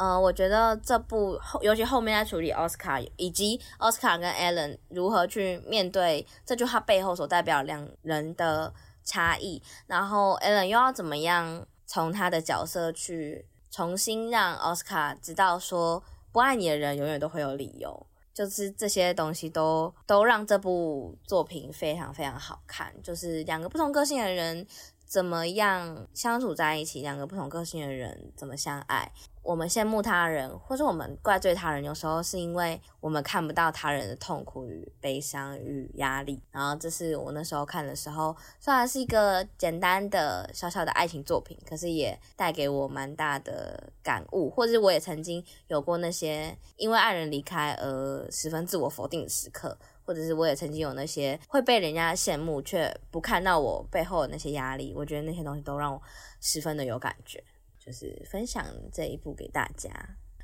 呃，我觉得这部后，尤其后面在处理奥斯卡，以及奥斯卡跟 Alan 如何去面对这句话背后所代表两人的差异，然后 Alan 又要怎么样从他的角色去重新让奥斯卡知道说，不爱你的人永远都会有理由，就是这些东西都都让这部作品非常非常好看，就是两个不同个性的人怎么样相处在一起，两个不同个性的人怎么相爱。我们羡慕他人，或者我们怪罪他人，有时候是因为我们看不到他人的痛苦与悲伤与压力。然后，这是我那时候看的时候，虽然是一个简单的小小的爱情作品，可是也带给我蛮大的感悟。或者我也曾经有过那些因为爱人离开而十分自我否定的时刻，或者是我也曾经有那些会被人家羡慕却不看到我背后的那些压力。我觉得那些东西都让我十分的有感觉。就是分享这一部给大家。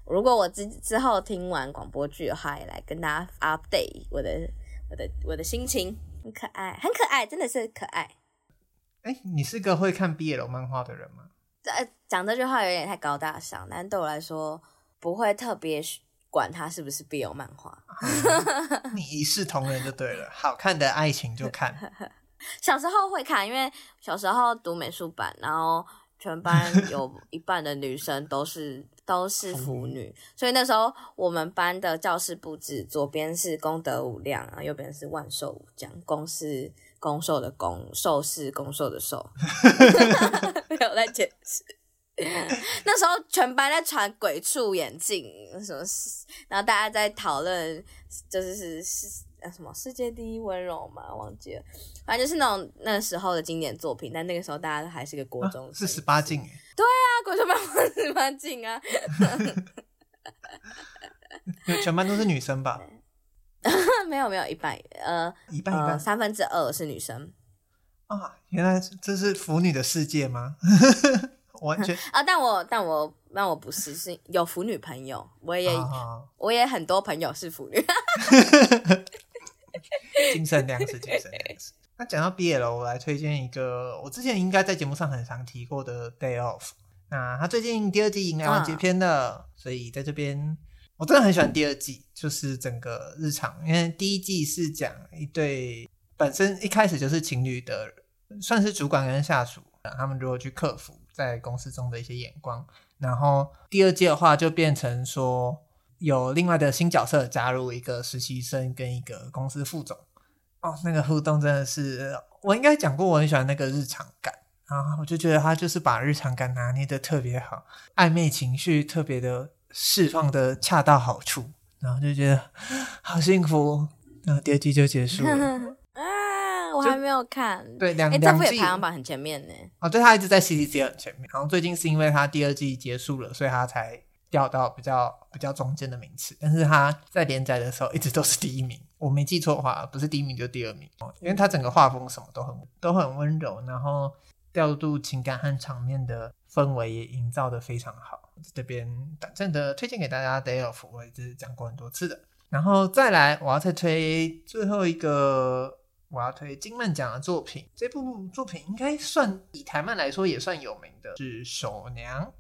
如果我之之后听完广播剧的话，也来跟大家 update 我的我的我的心情。很可爱，很可爱，真的是可爱。哎、欸，你是个会看 BL 漫画的人吗？这讲这句话有点太高大上，但对我来说不会特别管它是不是 BL 漫画。你一视同仁就对了，*laughs* 好看的爱情就看。*laughs* 小时候会看，因为小时候读美术班，然后。全班有一半的女生都是都是腐女，*laughs* 所以那时候我们班的教室布置，左边是功德无量啊，右边是万寿无疆。公是攻受的攻，受是攻受的受。没有在解释。*laughs* 那时候全班在传鬼畜眼镜，什么？然后大家在讨论，就是是呃。什么世界第一温柔嘛？忘记了，反正就是那种那时候的经典作品。但那个时候大家都还是个国中是十八禁。对啊，国中班十八禁啊。*laughs* 全班都是女生吧？*laughs* 没有没有，一半呃一半一半，呃，三分之二是女生啊。原来这是腐女的世界吗？完全啊！但我但我那我不是，是有腐女朋友，我也啊我也很多朋友是腐女。*laughs* 精神粮食，精神粮食。那讲到 BL，我来推荐一个，我之前应该在节目上很常提过的《Day Off》。那他最近第二季迎来完结篇了，啊、所以在这边我真的很喜欢第二季，就是整个日常。因为第一季是讲一对本身一开始就是情侣的，算是主管跟下属，他们如何去克服在公司中的一些眼光。然后第二季的话，就变成说。有另外的新角色加入，一个实习生跟一个公司副总哦，那个互动真的是我应该讲过，我很喜欢那个日常感啊，我就觉得他就是把日常感拿捏得特别好，暧昧情绪特别的释放的恰到好处，然后就觉得 *gasps* 好幸福。然后第二季就结束了，*laughs* 我还没有看，对两哎，这部也排行榜很前面呢。哦，对，他一直在 CCC 很前面，然后最近是因为他第二季结束了，所以他才。掉到比较比较中间的名次，但是他在连载的时候一直都是第一名。我没记错的话，不是第一名就是第二名。因为他整个画风什么都很都很温柔，然后调度情感和场面的氛围也营造的非常好。这边短暂的推荐给大家《Day Off》，我也是讲过很多次的。然后再来，我要再推最后一个，我要推金曼奖的作品。这部作品应该算以台漫来说也算有名的，是《手娘》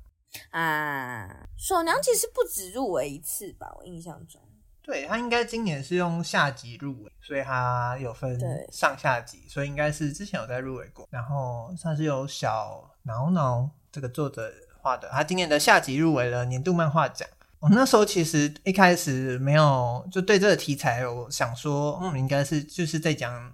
啊。《手娘》其实不止入围一次吧？我印象中，对，他应该今年是用下集入围，所以他有分上下集，所以应该是之前有在入围过。然后算是有小挠挠这个作者画的，他今年的下集入围了年度漫画奖。那时候其实一开始没有就对这个题材，我想说，嗯，应该是就是在讲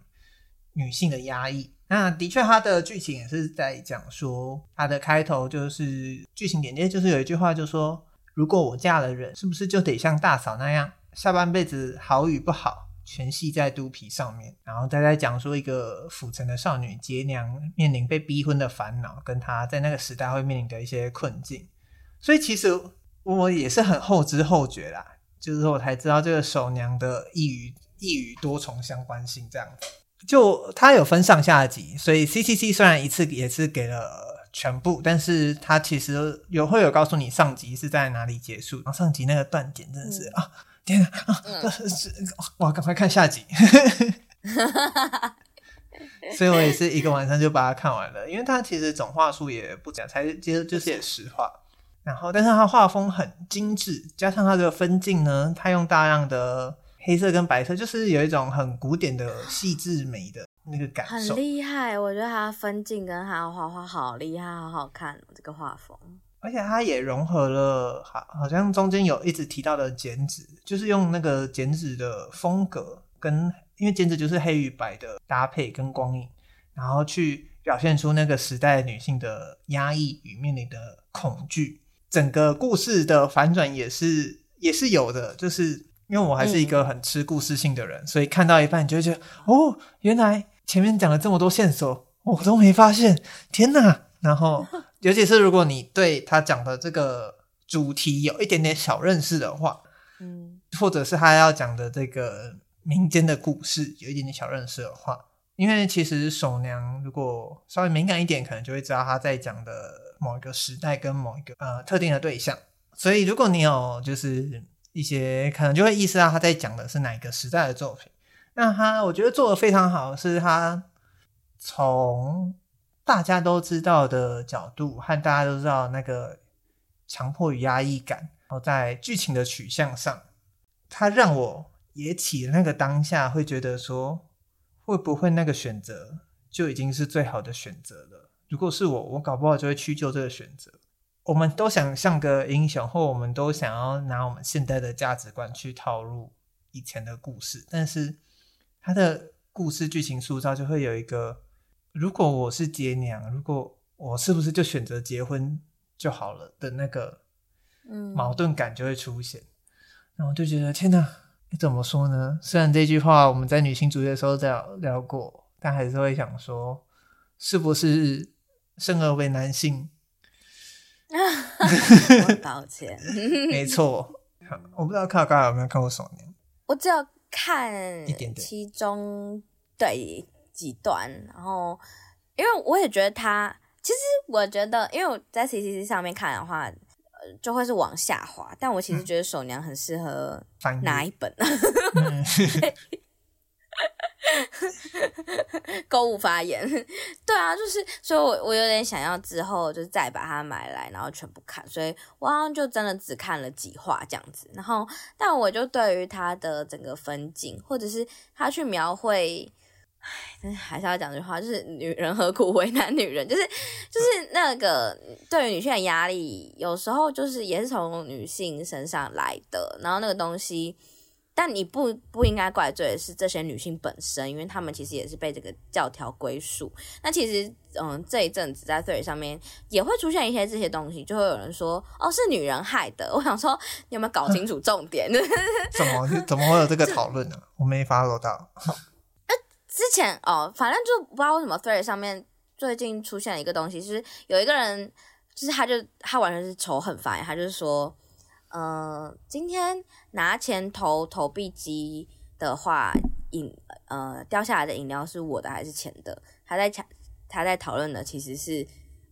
女性的压抑。那的确，它的剧情也是在讲说，它的开头就是剧情简介，就是有一句话，就说如果我嫁了人，是不是就得像大嫂那样，下半辈子好与不好全系在肚皮上面？然后再在讲说一个府城的少女结娘面临被逼婚的烦恼，跟她在那个时代会面临的一些困境。所以其实。我也是很后知后觉啦，就是我才知道这个手娘的一语一语多重相关性这样子。就它有分上下集，所以 CCC 虽然一次也是给了全部，但是它其实有会有告诉你上集是在哪里结束。然后上集那个断点真的是、嗯、啊，天啊啊，嗯、我赶快看下集。*laughs* 所以我也是一个晚上就把它看完了，因为它其实总话术也不讲，才其实就是也实话。然后，但是它画风很精致，加上它的分镜呢，它用大量的黑色跟白色，就是有一种很古典的细致美的那个感受。很厉害，我觉得它分镜跟它画画好厉害，好好看这个画风。而且它也融合了，好，好像中间有一直提到的剪纸，就是用那个剪纸的风格跟，因为剪纸就是黑与白的搭配跟光影，然后去表现出那个时代女性的压抑与面临的恐惧。整个故事的反转也是也是有的，就是因为我还是一个很吃故事性的人，嗯、所以看到一半你就会觉得哦，原来前面讲了这么多线索，我都没发现，天哪！然后，*laughs* 尤其是如果你对他讲的这个主题有一点点小认识的话，嗯，或者是他要讲的这个民间的故事有一点点小认识的话，因为其实手娘如果稍微敏感一点，可能就会知道他在讲的。某一个时代跟某一个呃特定的对象，所以如果你有就是一些可能就会意识到他在讲的是哪一个时代的作品。那他我觉得做的非常好，是他从大家都知道的角度和大家都知道那个强迫与压抑感，然后在剧情的取向上，他让我也起那个当下会觉得说，会不会那个选择就已经是最好的选择了。如果是我，我搞不好就会屈就这个选择。我们都想像个英雄，或我们都想要拿我们现代的价值观去套入以前的故事，但是他的故事剧情塑造就会有一个：如果我是爹娘，如果我是不是就选择结婚就好了的那个矛盾感就会出现。然后我就觉得天哪，你怎么说呢？虽然这句话我们在女性主义的时候聊聊过，但还是会想说，是不是？生而为男性，*laughs* 抱歉，*laughs* 没错，我不知道卡卡有没有看过《手娘》，我只有看其中对几段，然后因为我也觉得他，其实我觉得，因为我在 CCC 上面看的话，呃，就会是往下滑，但我其实觉得《手娘》很适合哪一本？*laughs* *laughs* 购物发言，*laughs* 对啊，就是，所以我我有点想要之后就再把它买来，然后全部看，所以我好像就真的只看了几话这样子。然后，但我就对于他的整个分镜，或者是他去描绘，唉，还是要讲句话，就是女人何苦为难女人，就是就是那个对于女性的压力，有时候就是也是从女性身上来的，然后那个东西。但你不不应该怪罪的是这些女性本身，因为她们其实也是被这个教条归属。那其实，嗯，这一阵子在 Threads 上面也会出现一些这些东西，就会有人说：“哦，是女人害的。”我想说，你有没有搞清楚重点？*laughs* 怎么怎么会有这个讨论呢？我没 follow 到。呃，之前哦，反正就不知道为什么 Threads 上面最近出现了一个东西，就是有一个人，就是他就他完全是仇恨发言，他就是说。呃，今天拿钱投投币机的话，饮呃掉下来的饮料是我的还是钱的？他在抢，他在讨论的其实是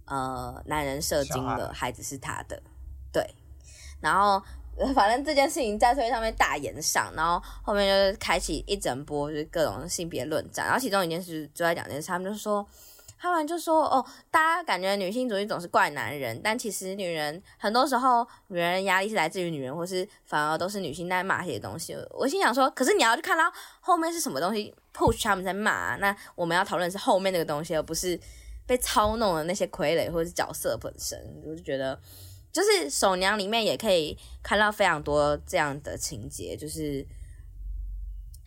呃男人射精的，孩子是他的，对，然后。反正这件事情在推上面大延上，然后后面就是开启一整波就是各种性别论战，然后其中一件事就在讲这件事，他们就说，他们就说哦，大家感觉女性主义总是怪男人，但其实女人很多时候女人压力是来自于女人，或是反而都是女性在骂些东西。我心想说，可是你要去看到后面是什么东西 push 他们在骂，那我们要讨论是后面那个东西，而不是被操弄的那些傀儡或者是角色本身。我就觉得。就是手娘里面也可以看到非常多这样的情节，就是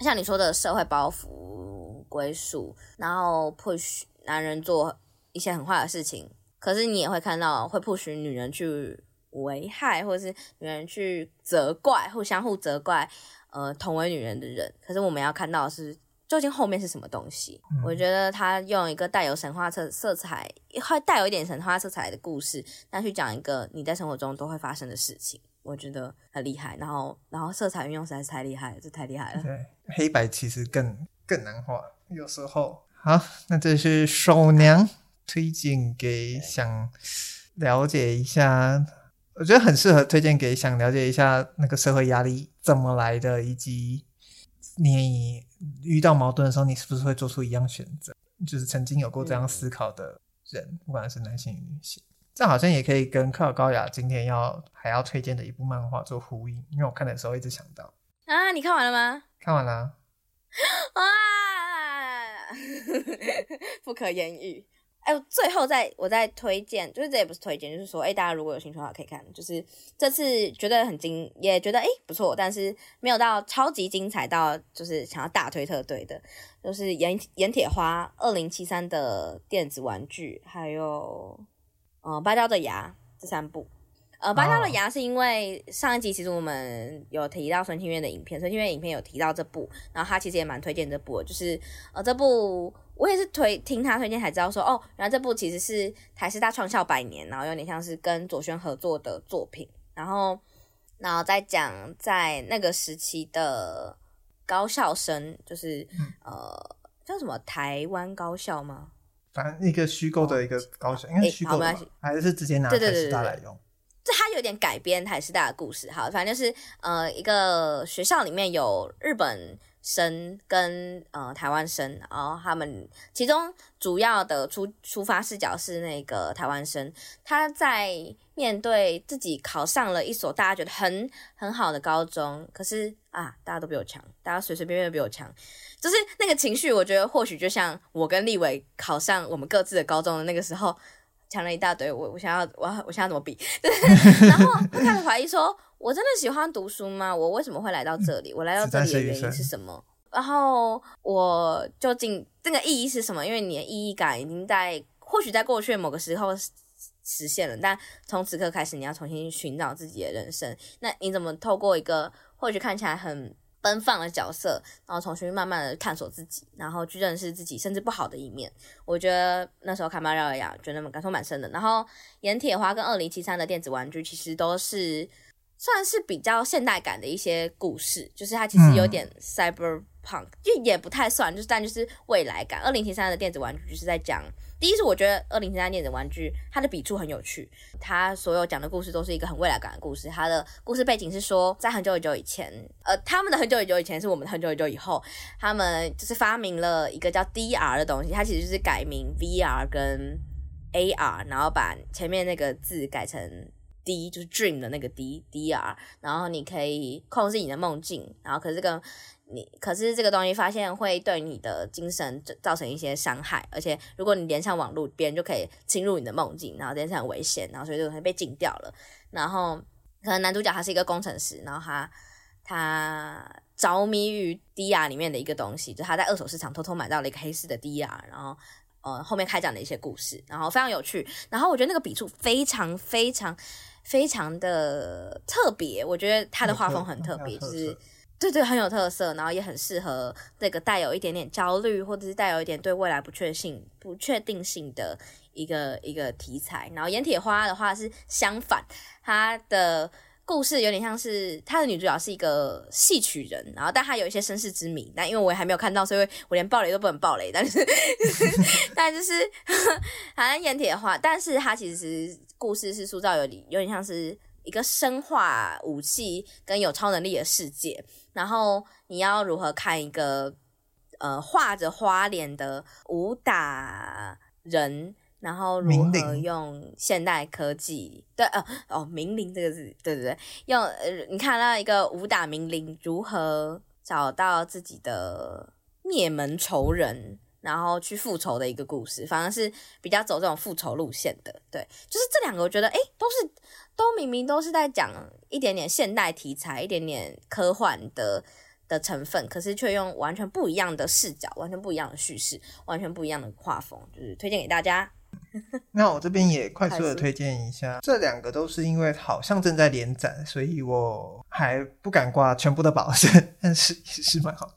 像你说的社会包袱、归属，然后 push 男人做一些很坏的事情，可是你也会看到会 push 女人去危害，或者是女人去责怪，互相互责怪，呃，同为女人的人。可是我们要看到的是。究竟后面是什么东西？嗯、我觉得他用一个带有神话色色彩，会带有一点神话色彩的故事，但去讲一个你在生活中都会发生的事情，我觉得很厉害。然后，然后色彩运用实在是太厉害了，这太厉害了。对，黑白其实更更难画，有时候。好，那这是手娘推荐给想了解一下，我觉得很适合推荐给想了解一下那个社会压力怎么来的，以及。你遇到矛盾的时候，你是不是会做出一样选择？就是曾经有过这样思考的人，嗯、不管是男性与女性，这好像也可以跟克尔高雅今天要还要推荐的一部漫画做呼应。因为我看的时候一直想到啊，你看完了吗？看完了。*laughs* *laughs* *laughs* 哇，不可言喻。哎，最后再我再推荐，就是这也不是推荐，就是说，哎，大家如果有兴趣的话可以看。就是这次觉得很精，也觉得哎不错，但是没有到超级精彩到就是想要大推特对的，就是盐盐铁花二零七三的电子玩具，还有呃芭蕉的牙这三部。呃，芭蕉的牙是因为上一集其实我们有提到孙庆月的影片，孙庆月影片有提到这部，然后他其实也蛮推荐这部，就是呃这部。我也是推听他推荐才知道说哦，原来这部其实是台师大创校百年，然后有点像是跟左轩合作的作品，然后然后再讲在那个时期的高校生，就是、嗯、呃叫什么台湾高校吗？反正一个虚构的一个高校，应该是虚构的，还是直接拿台师大来用？这他有点改编台师大的故事，好，反正就是呃一个学校里面有日本。生跟呃台湾生，然后他们其中主要的出出发视角是那个台湾生，他在面对自己考上了一所大家觉得很很好的高中，可是啊大家都比我强，大家随随便便都比我强，就是那个情绪，我觉得或许就像我跟立伟考上我们各自的高中的那个时候，强了一大堆，我我想要我我想要怎么比，*laughs* 然后我开始怀疑说。我真的喜欢读书吗？我为什么会来到这里？我来到这里的原因是什么？然后我究竟这个意义是什么？因为你的意义感已经在或许在过去某个时候实现了，但从此刻开始，你要重新寻找自己的人生。那你怎么透过一个或许看起来很奔放的角色，然后重新慢慢的探索自己，然后去认识自己，甚至不好的一面？我觉得那时候看马里奥》呀，觉得感受蛮深的。然后盐铁花跟二零七三的电子玩具，其实都是。算是比较现代感的一些故事，就是它其实有点 cyberpunk，就、嗯、也不太算，就是但就是未来感。二零七三的电子玩具就是在讲，第一是我觉得二零七三电子玩具它的笔触很有趣，它所有讲的故事都是一个很未来感的故事。它的故事背景是说，在很久很久以前，呃，他们的很久很久以前是我们很久很久以后，他们就是发明了一个叫 DR 的东西，它其实就是改名 VR 跟 AR，然后把前面那个字改成。D 就是 dream 的那个 D，DR，然后你可以控制你的梦境，然后可是跟你，可是这个东西发现会对你的精神造成一些伤害，而且如果你连上网络，别人就可以侵入你的梦境，然后这件事很危险，然后所以这个东西被禁掉了。然后可能男主角他是一个工程师，然后他他着迷于 DR 里面的一个东西，就他在二手市场偷偷买到了一个黑市的 DR，然后。呃，后面开展的一些故事，然后非常有趣，然后我觉得那个笔触非常非常非常的特别，我觉得他的画风很特别，就是对对很有特色，然后也很适合这个带有一点点焦虑或者是带有一点对未来不确性不确定性的一个一个题材。然后盐铁花的话是相反，它的故事有点像是它的女主角是一个戏曲人，然后但她有一些身世之谜，但因为我也还没有看到，所以我连暴雷都不能暴雷。但是，*laughs* 但就是好像闫铁花，但是它其实故事是塑造有有点像是一个生化武器跟有超能力的世界，然后你要如何看一个呃画着花脸的武打人。然后如何用现代科技？对，呃，哦，名伶这个字，对对对，用呃，你看到一个武打名伶如何找到自己的灭门仇人，然后去复仇的一个故事，反而是比较走这种复仇路线的。对，就是这两个，我觉得，诶，都是都明明都是在讲一点点现代题材，一点点科幻的的成分，可是却用完全不一样的视角，完全不一样的叙事，完全不一样的画风，就是推荐给大家。*laughs* 那我这边也快速的推荐一下，*laughs* 这两个都是因为好像正在连载，所以我还不敢挂全部的保证，*laughs* 但是也是蛮好，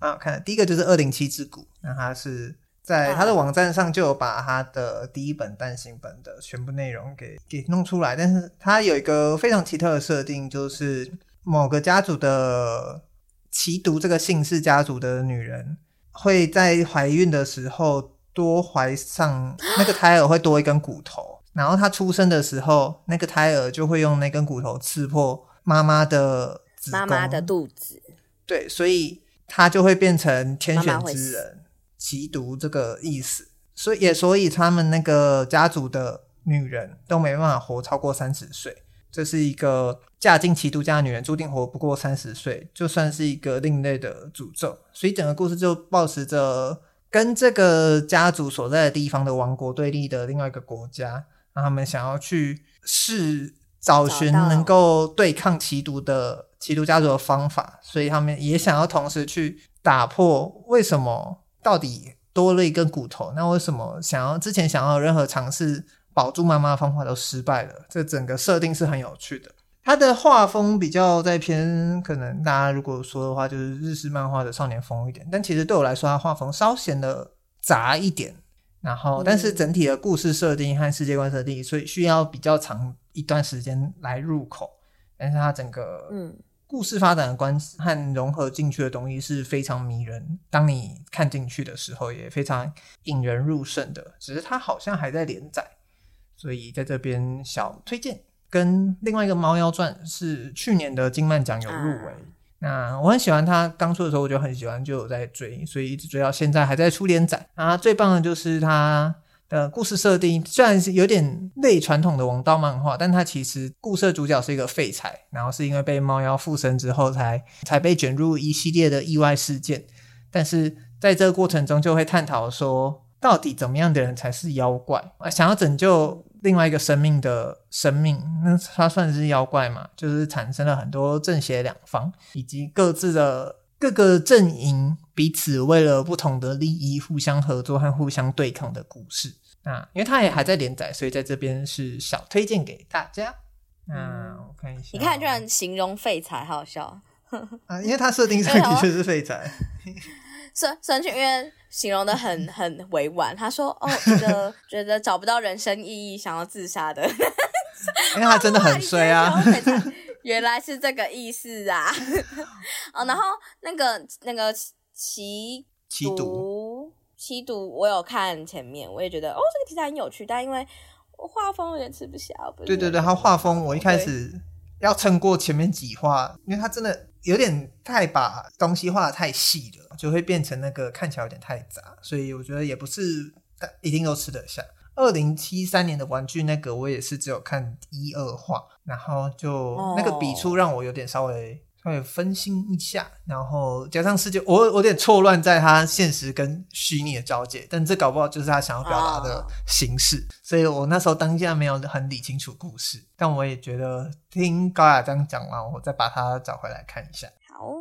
蛮好看的。第一个就是《二零七之谷》，那它是在他的网站上就有把他的第一本单行本的全部内容给给弄出来，但是他有一个非常奇特的设定，就是某个家族的奇毒这个姓氏家族的女人会在怀孕的时候。多怀上那个胎儿会多一根骨头，然后她出生的时候，那个胎儿就会用那根骨头刺破妈妈的妈妈的肚子。对，所以她就会变成天选之人，奇毒这个意思。所以也所以他们那个家族的女人都没办法活超过三十岁，这是一个嫁进奇毒家的女人注定活不过三十岁，就算是一个另类的诅咒。所以整个故事就抱持着。跟这个家族所在的地方的王国对立的另外一个国家，让他们想要去试找寻能够对抗奇毒的奇毒家族的方法，所以他们也想要同时去打破为什么到底多了一根骨头？那为什么想要之前想要任何尝试保住妈妈的方法都失败了？这整个设定是很有趣的。他的画风比较在偏，可能大家如果说的话，就是日式漫画的少年风一点。但其实对我来说，他画风稍显得杂一点。然后，但是整体的故事设定和世界观设定，所以需要比较长一段时间来入口。但是它整个嗯故事发展的关系和融合进去的东西是非常迷人。当你看进去的时候，也非常引人入胜的。只是它好像还在连载，所以在这边小推荐。跟另外一个《猫妖传》是去年的金漫奖有入围，啊、那我很喜欢它刚出的时候我就很喜欢，就有在追，所以一直追到现在还在出连载。啊，最棒的就是他的故事设定，虽然是有点类传统的王道漫画，但它其实故事主角是一个废柴，然后是因为被猫妖附身之后才才被卷入一系列的意外事件，但是在这个过程中就会探讨说，到底怎么样的人才是妖怪？想要拯救。另外一个生命的生命，那他算是妖怪嘛？就是产生了很多正邪两方，以及各自的各个阵营彼此为了不同的利益互相合作和互相对抗的故事。那因为它也还在连载，所以在这边是小推荐给大家。那我看一下，你看居然形容废柴，好笑 *laughs* 啊！因为它设定上的确是废柴。*laughs* 孙孙庆月形容的很很委婉，他说：“哦，觉得 *laughs* 觉得找不到人生意义，想要自杀的。”因为他真的很衰啊！原来是这个意思啊！哦，然后那个那个奇奇毒奇毒，我有看前面，我也觉得哦，这个题材很有趣，但因为我画风有点吃不消。不对对对，他画风我一开始要撑过前面几画，因为他真的。有点太把东西画得太细了，就会变成那个看起来有点太杂，所以我觉得也不是一定都吃得下。二零七三年的玩具那个我也是只有看一二话，然后就那个笔触让我有点稍微。会分心一下，然后加上世界，我有点错乱在他现实跟虚拟的交界，但这搞不好就是他想要表达的形式，所以我那时候当下没有很理清楚故事，但我也觉得听高雅这样讲完，我再把它找回来看一下。好，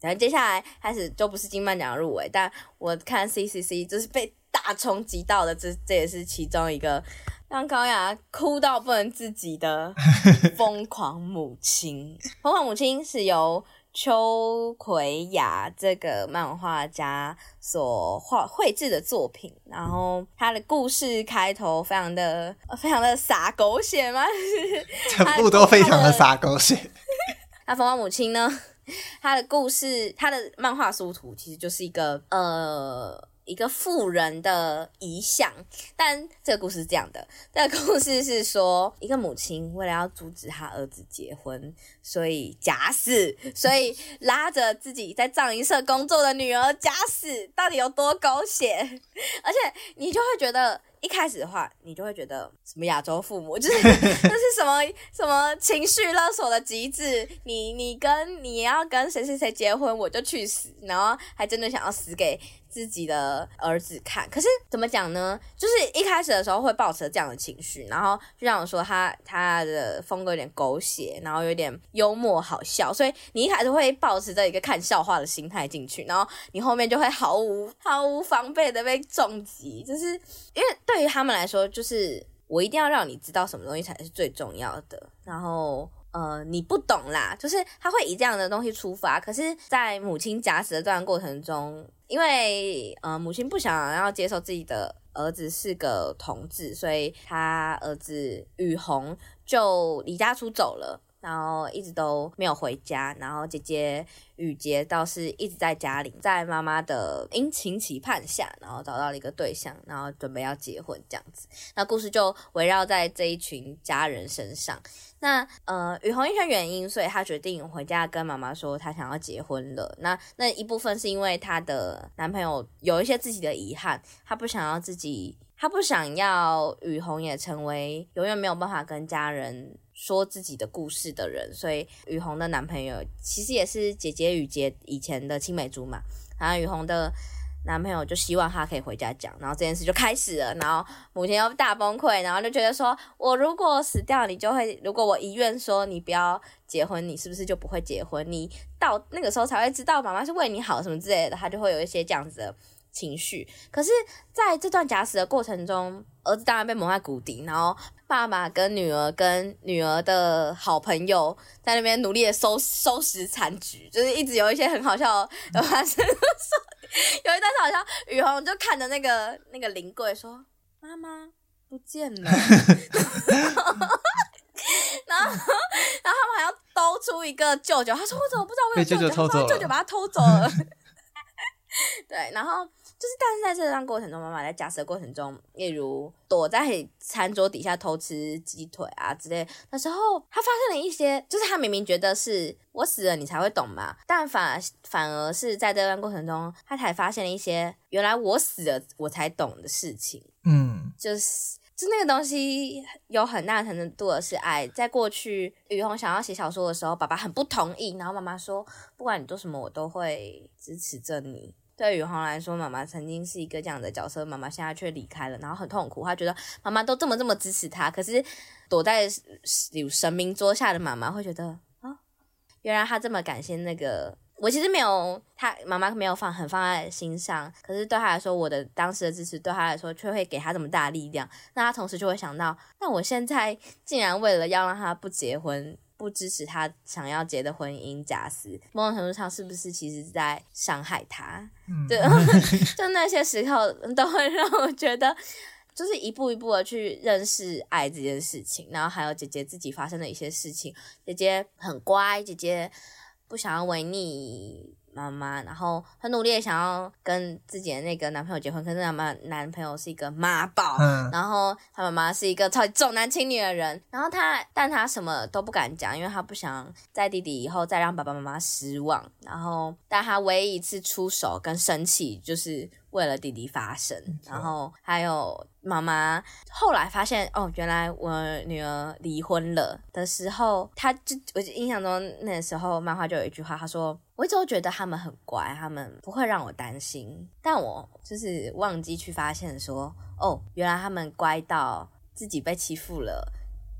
然后接下来开始就不是金漫奖入围，但我看 CCC 就是被大冲击到的，这这也是其中一个。让高雅哭到不能自己的 *laughs* 疯狂母亲，疯狂母亲是由秋葵雅这个漫画家所画绘制的作品，然后他的故事开头非常的非常的洒狗血吗？*laughs* 全部都非常的洒狗血。*laughs* 那疯狂母亲呢？他的故事，他的漫画书图其实就是一个呃。一个富人的遗像，但这个故事是这样的：这个故事是说，一个母亲为了要阻止她儿子结婚，所以假死，*laughs* 所以拉着自己在葬仪社工作的女儿假死，到底有多狗血？*laughs* 而且你就会觉得。一开始的话，你就会觉得什么亚洲父母就是 *laughs* 这是什么什么情绪勒索的极致。你你跟你要跟谁谁谁结婚，我就去死，然后还真的想要死给自己的儿子看。可是怎么讲呢？就是一开始的时候会抱持这样的情绪，然后就像我说他他的风格有点狗血，然后有点幽默好笑，所以你一开始会抱持着一个看笑话的心态进去，然后你后面就会毫无毫无防备的被重击，就是因为。对于他们来说，就是我一定要让你知道什么东西才是最重要的。然后，呃，你不懂啦，就是他会以这样的东西出发。可是，在母亲假死的这段过程中，因为呃，母亲不想要接受自己的儿子是个同志，所以他儿子雨虹就离家出走了。然后一直都没有回家，然后姐姐雨洁倒是一直在家里，在妈妈的殷勤期盼下，然后找到了一个对象，然后准备要结婚这样子。那故事就围绕在这一群家人身上。那呃，雨虹因为原因，所以她决定回家跟妈妈说她想要结婚了。那那一部分是因为她的男朋友有一些自己的遗憾，她不想要自己，她不想要雨虹也成为永远没有办法跟家人。说自己的故事的人，所以雨红的男朋友其实也是姐姐雨洁以前的青梅竹马，然后雨红的男朋友就希望她可以回家讲，然后这件事就开始了，然后母亲又大崩溃，然后就觉得说，我如果死掉，你就会；如果我遗愿说你不要结婚，你是不是就不会结婚？你到那个时候才会知道妈妈是为你好什么之类的，她就会有一些这样子的情绪。可是在这段假死的过程中，儿子当然被蒙在鼓底，然后。爸爸跟女儿跟女儿的好朋友在那边努力的收收拾残局，就是一直有一些很好笑的发生。有一段是好像雨红就看着那个那个临柜说：“妈妈不见了。”然后然后他们还要兜出一个舅舅，他说：“我怎么不知道我有舅舅？”舅舅，舅舅把他偷走了。对，然后。就是，但是在这段过程中，妈妈在假死的过程中，例如躲在餐桌底下偷吃鸡腿啊之类的时候，她发生了一些，就是她明明觉得是我死了你才会懂嘛，但反而反而是在这段过程中，她才发现了一些原来我死了我才懂的事情。嗯，就是就那个东西有很大程度的是爱。在过去，雨虹想要写小说的时候，爸爸很不同意，然后妈妈说，不管你做什么，我都会支持着你。对雨红来说，妈妈曾经是一个这样的角色，妈妈现在却离开了，然后很痛苦。她觉得妈妈都这么这么支持她，可是躲在神明桌下的妈妈会觉得啊，原来她这么感谢那个我，其实没有她妈妈没有放很放在心上，可是对她来说，我的当时的支持对她来说却会给她这么大力量。那她同时就会想到，那我现在竟然为了要让她不结婚。不支持他想要结的婚姻，假死，某种程度上是不是其实是在伤害他？嗯，对，*laughs* 就那些时候都会让我觉得，就是一步一步的去认识爱这件事情，然后还有姐姐自己发生的一些事情。姐姐很乖，姐姐不想要违逆。妈妈，然后很努力的想要跟自己的那个男朋友结婚，可是他妈男朋友是一个妈宝，嗯、然后他妈妈是一个超级重男轻女的人，然后他，但他什么都不敢讲，因为他不想在弟弟以后再让爸爸妈妈失望，然后，但他唯一一次出手跟生气就是。为了弟弟发声，然后还有妈妈后来发现哦，原来我女儿离婚了的时候，她就我印象中那时候漫画就有一句话，她说：“我一直都觉得他们很乖，他们不会让我担心，但我就是忘记去发现说，哦，原来他们乖到自己被欺负了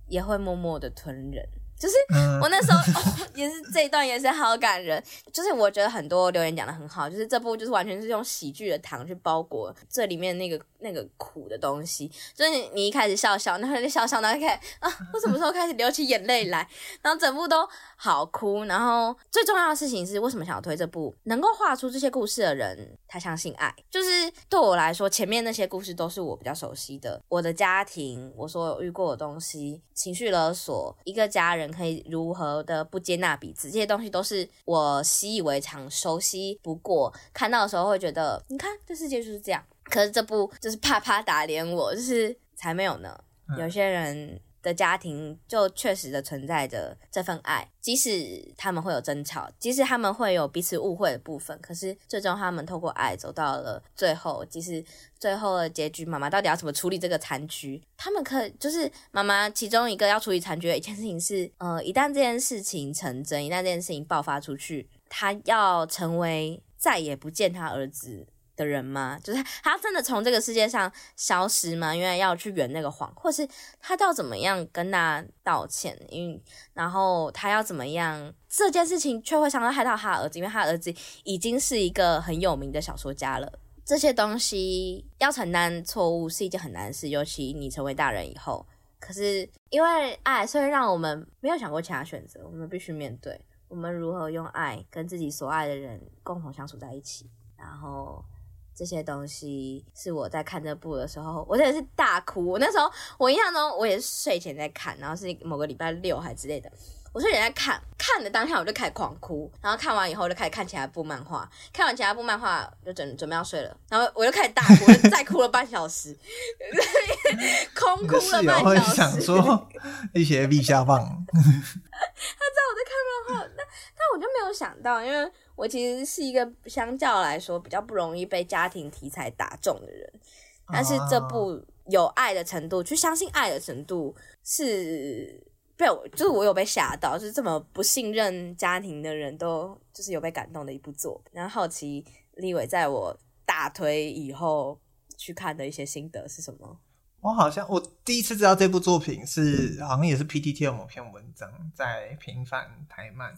也会默默的吞忍。”就是我那时候、哦、也是这一段也是好感人，就是我觉得很多留言讲的很好，就是这部就是完全是用喜剧的糖去包裹这里面那个那个苦的东西，就是你你一开始笑笑，然后就笑笑，然后开始啊，我什么时候开始流起眼泪来，然后整部都好哭，然后最重要的事情是为什么想要推这部？能够画出这些故事的人，他相信爱，就是对我来说，前面那些故事都是我比较熟悉的，我的家庭，我所有遇过的东西，情绪勒索，一个家人。可以如何的不接纳彼此，这些东西都是我习以为常、熟悉不过。看到的时候会觉得，你看这世界就是这样。可是这部就是啪啪打脸我，就是才没有呢。有些人。的家庭就确实的存在着这份爱，即使他们会有争吵，即使他们会有彼此误会的部分，可是最终他们透过爱走到了最后。即使最后的结局，妈妈到底要怎么处理这个残局？他们可就是妈妈其中一个要处理残局的一件事情是，呃，一旦这件事情成真，一旦这件事情爆发出去，他要成为再也不见他儿子的人吗？就是他真的从这个世界上消失吗？因为要去圆那个谎，或是他要怎么样跟他道歉？因为然后他要怎么样？这件事情却会伤害到他儿子，因为他儿子已经是一个很有名的小说家了。这些东西要承担错误是一件很难事，尤其你成为大人以后。可是因为爱，所以让我们没有想过其他选择，我们必须面对我们如何用爱跟自己所爱的人共同相处在一起，然后。这些东西是我在看这部的时候，我真的是大哭。那时候我印象中，我也是睡前在看，然后是某个礼拜六还之类的。我睡前在看，看的当下我就开始狂哭，然后看完以后就开始看其他部漫画，看完其他部漫画就准准备要睡了，然后我就开始大哭，我就再哭了半小时，*laughs* 空哭了半小时。*laughs* 会想说一些地下棒，*laughs* 他知道我在看漫画，但但我就没有想到，因为。我其实是一个相较来说比较不容易被家庭题材打中的人，但是这部有爱的程度，去相信爱的程度是被我，就是我有被吓到，就是这么不信任家庭的人都就是有被感动的一部作。然后好奇立伟在我大推以后去看的一些心得是什么？我好像我第一次知道这部作品是好像也是 PTT 的某篇文章在平反台漫。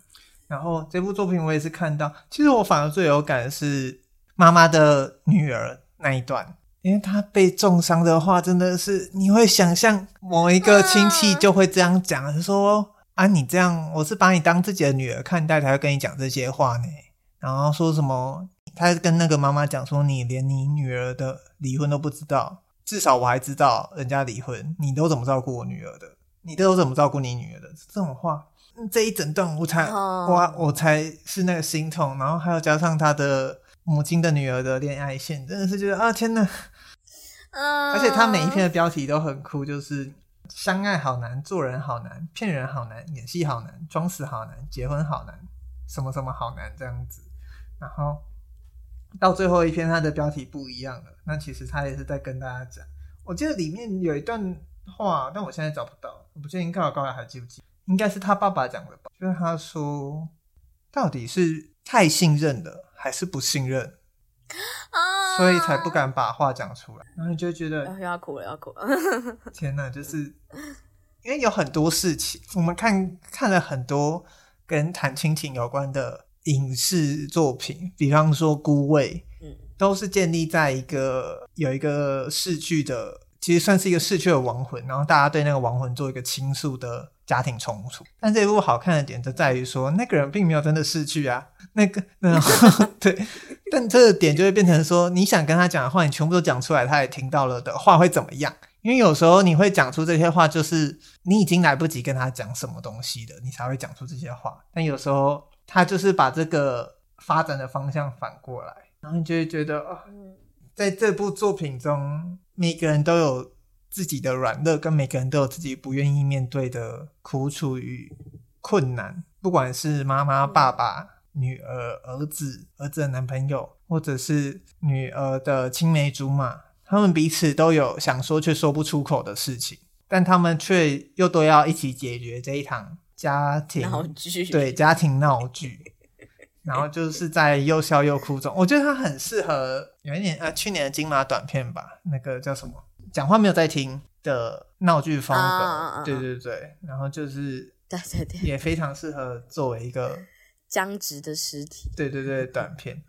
然后这部作品我也是看到，其实我反而最有感的是妈妈的女儿那一段，因为他被重伤的话，真的是你会想象某一个亲戚就会这样讲，就说啊，你这样，我是把你当自己的女儿看待，才会跟你讲这些话呢。然后说什么，他跟那个妈妈讲说，你连你女儿的离婚都不知道，至少我还知道人家离婚，你都怎么照顾我女儿的？你都怎么照顾你女儿的？这种话。这一整段我才哇，oh. 我才是那个心痛，然后还有加上他的母亲的女儿的恋爱线，真的是觉得啊天呐而且他每一篇的标题都很酷，就是相爱好难，做人好难，骗人好难，演戏好难，装死好难，结婚好难，什么什么好难这样子。然后到最后一篇，他的标题不一样了。那其实他也是在跟大家讲，我记得里面有一段话，但我现在找不到，我不确定高老高还记不记。应该是他爸爸讲的吧，就是他说，到底是太信任了还是不信任，*laughs* 啊、所以才不敢把话讲出来。然后你就觉得要哭了，要哭了！*laughs* 天哪，就是因为有很多事情，我们看看了很多跟谈亲情有关的影视作品，比方说《孤味》，嗯，都是建立在一个有一个逝去的，其实算是一个逝去的亡魂，然后大家对那个亡魂做一个倾诉的。家庭冲突，但这一部好看的点就在于说，那个人并没有真的逝去啊。那个，*laughs* 然后 *laughs* 对，但这个点就会变成说，你想跟他讲的话，你全部都讲出来，他也听到了的话会怎么样？因为有时候你会讲出这些话，就是你已经来不及跟他讲什么东西的，你才会讲出这些话。但有时候他就是把这个发展的方向反过来，然后你就会觉得，哦，在这部作品中，每个人都有。自己的软弱，跟每个人都有自己不愿意面对的苦楚与困难。不管是妈妈、爸爸、女儿、儿子、儿子的男朋友，或者是女儿的青梅竹马，他们彼此都有想说却说不出口的事情，但他们却又都要一起解决这一场家庭闹剧。对，家庭闹剧，然后就是在又笑又哭中，我觉得他很适合有一年啊，去年的金马短片吧，那个叫什么？讲话没有在听的闹剧风格，对对对，然后就是对对对，也非常适合作为一个僵直的尸体。对对对，短片，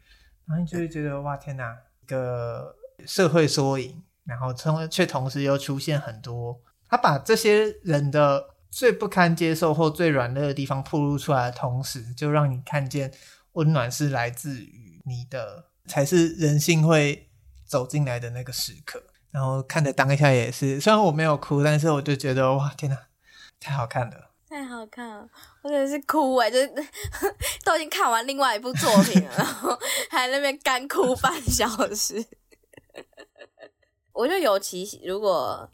然后你就会觉得哇天哪，一个社会缩影，然后同却同时又出现很多，他把这些人的最不堪接受或最软弱的地方暴露出来的同时，就让你看见温暖是来自于你的，才是人性会走进来的那个时刻。然后看的当下也是，虽然我没有哭，但是我就觉得哇天哪，太好看了。太好看了，我真的是哭哎、欸，就是 *laughs* 都已经看完另外一部作品了，然后还在那边干哭半小时。我就尤其如果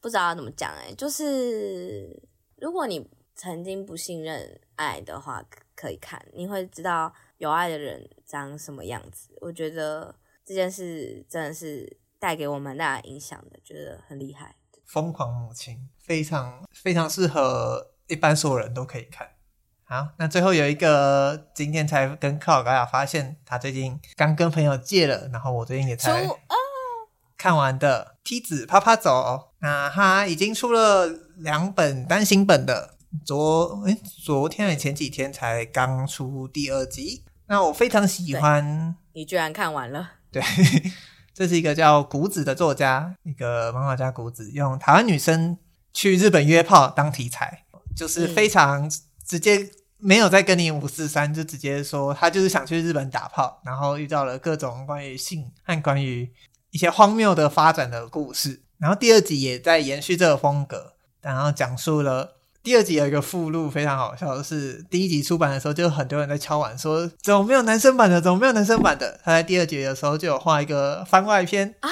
不知道要怎么讲哎、就是如果你曾经不信任爱的话，可以看，你会知道有爱的人长什么样子。我觉得这件事真的是带给我蛮大的影响的，觉得很厉害。疯狂母亲非常非常适合。一般所有人都可以看。好，那最后有一个，今天才跟克劳高雅发现，他最近刚跟朋友借了，然后我最近也才看完的《梯子啪啪走》。那他已经出了两本单行本的，昨诶昨天还前几天才刚出第二集。那我非常喜欢，你居然看完了？对，这是一个叫谷子的作家，一个漫画家谷子，用台湾女生去日本约炮当题材。就是非常直接，没有再跟你五四三，就直接说他就是想去日本打炮，然后遇到了各种关于性和关于一些荒谬的发展的故事。然后第二集也在延续这个风格，然后讲述了第二集有一个附录非常好笑的是，第一集出版的时候就有很多人在敲碗说怎么没有男生版的，怎么没有男生版的？他在第二集的时候就有画一个番外篇啊，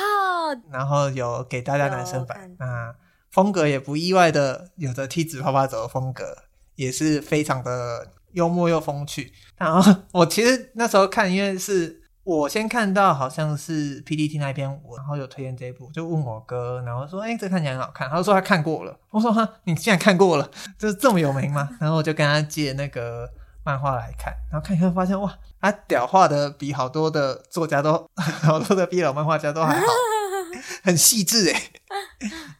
然后有给大家男生版啊。风格也不意外的，有着梯子啪啪走的风格，也是非常的幽默又风趣。然后我其实那时候看，因为是我先看到好像是 PDT 那篇文，然后有推荐这一部，就问我哥，然后说：“哎、欸，这看起来很好看。”他说他看过了。我说：“哈，你竟然看过了，就是这么有名吗？”然后我就跟他借那个漫画来看，然后看一看发现哇，他屌画的比好多的作家都，*laughs* 好多的 B 老漫画家都还好，*laughs* 很细致诶。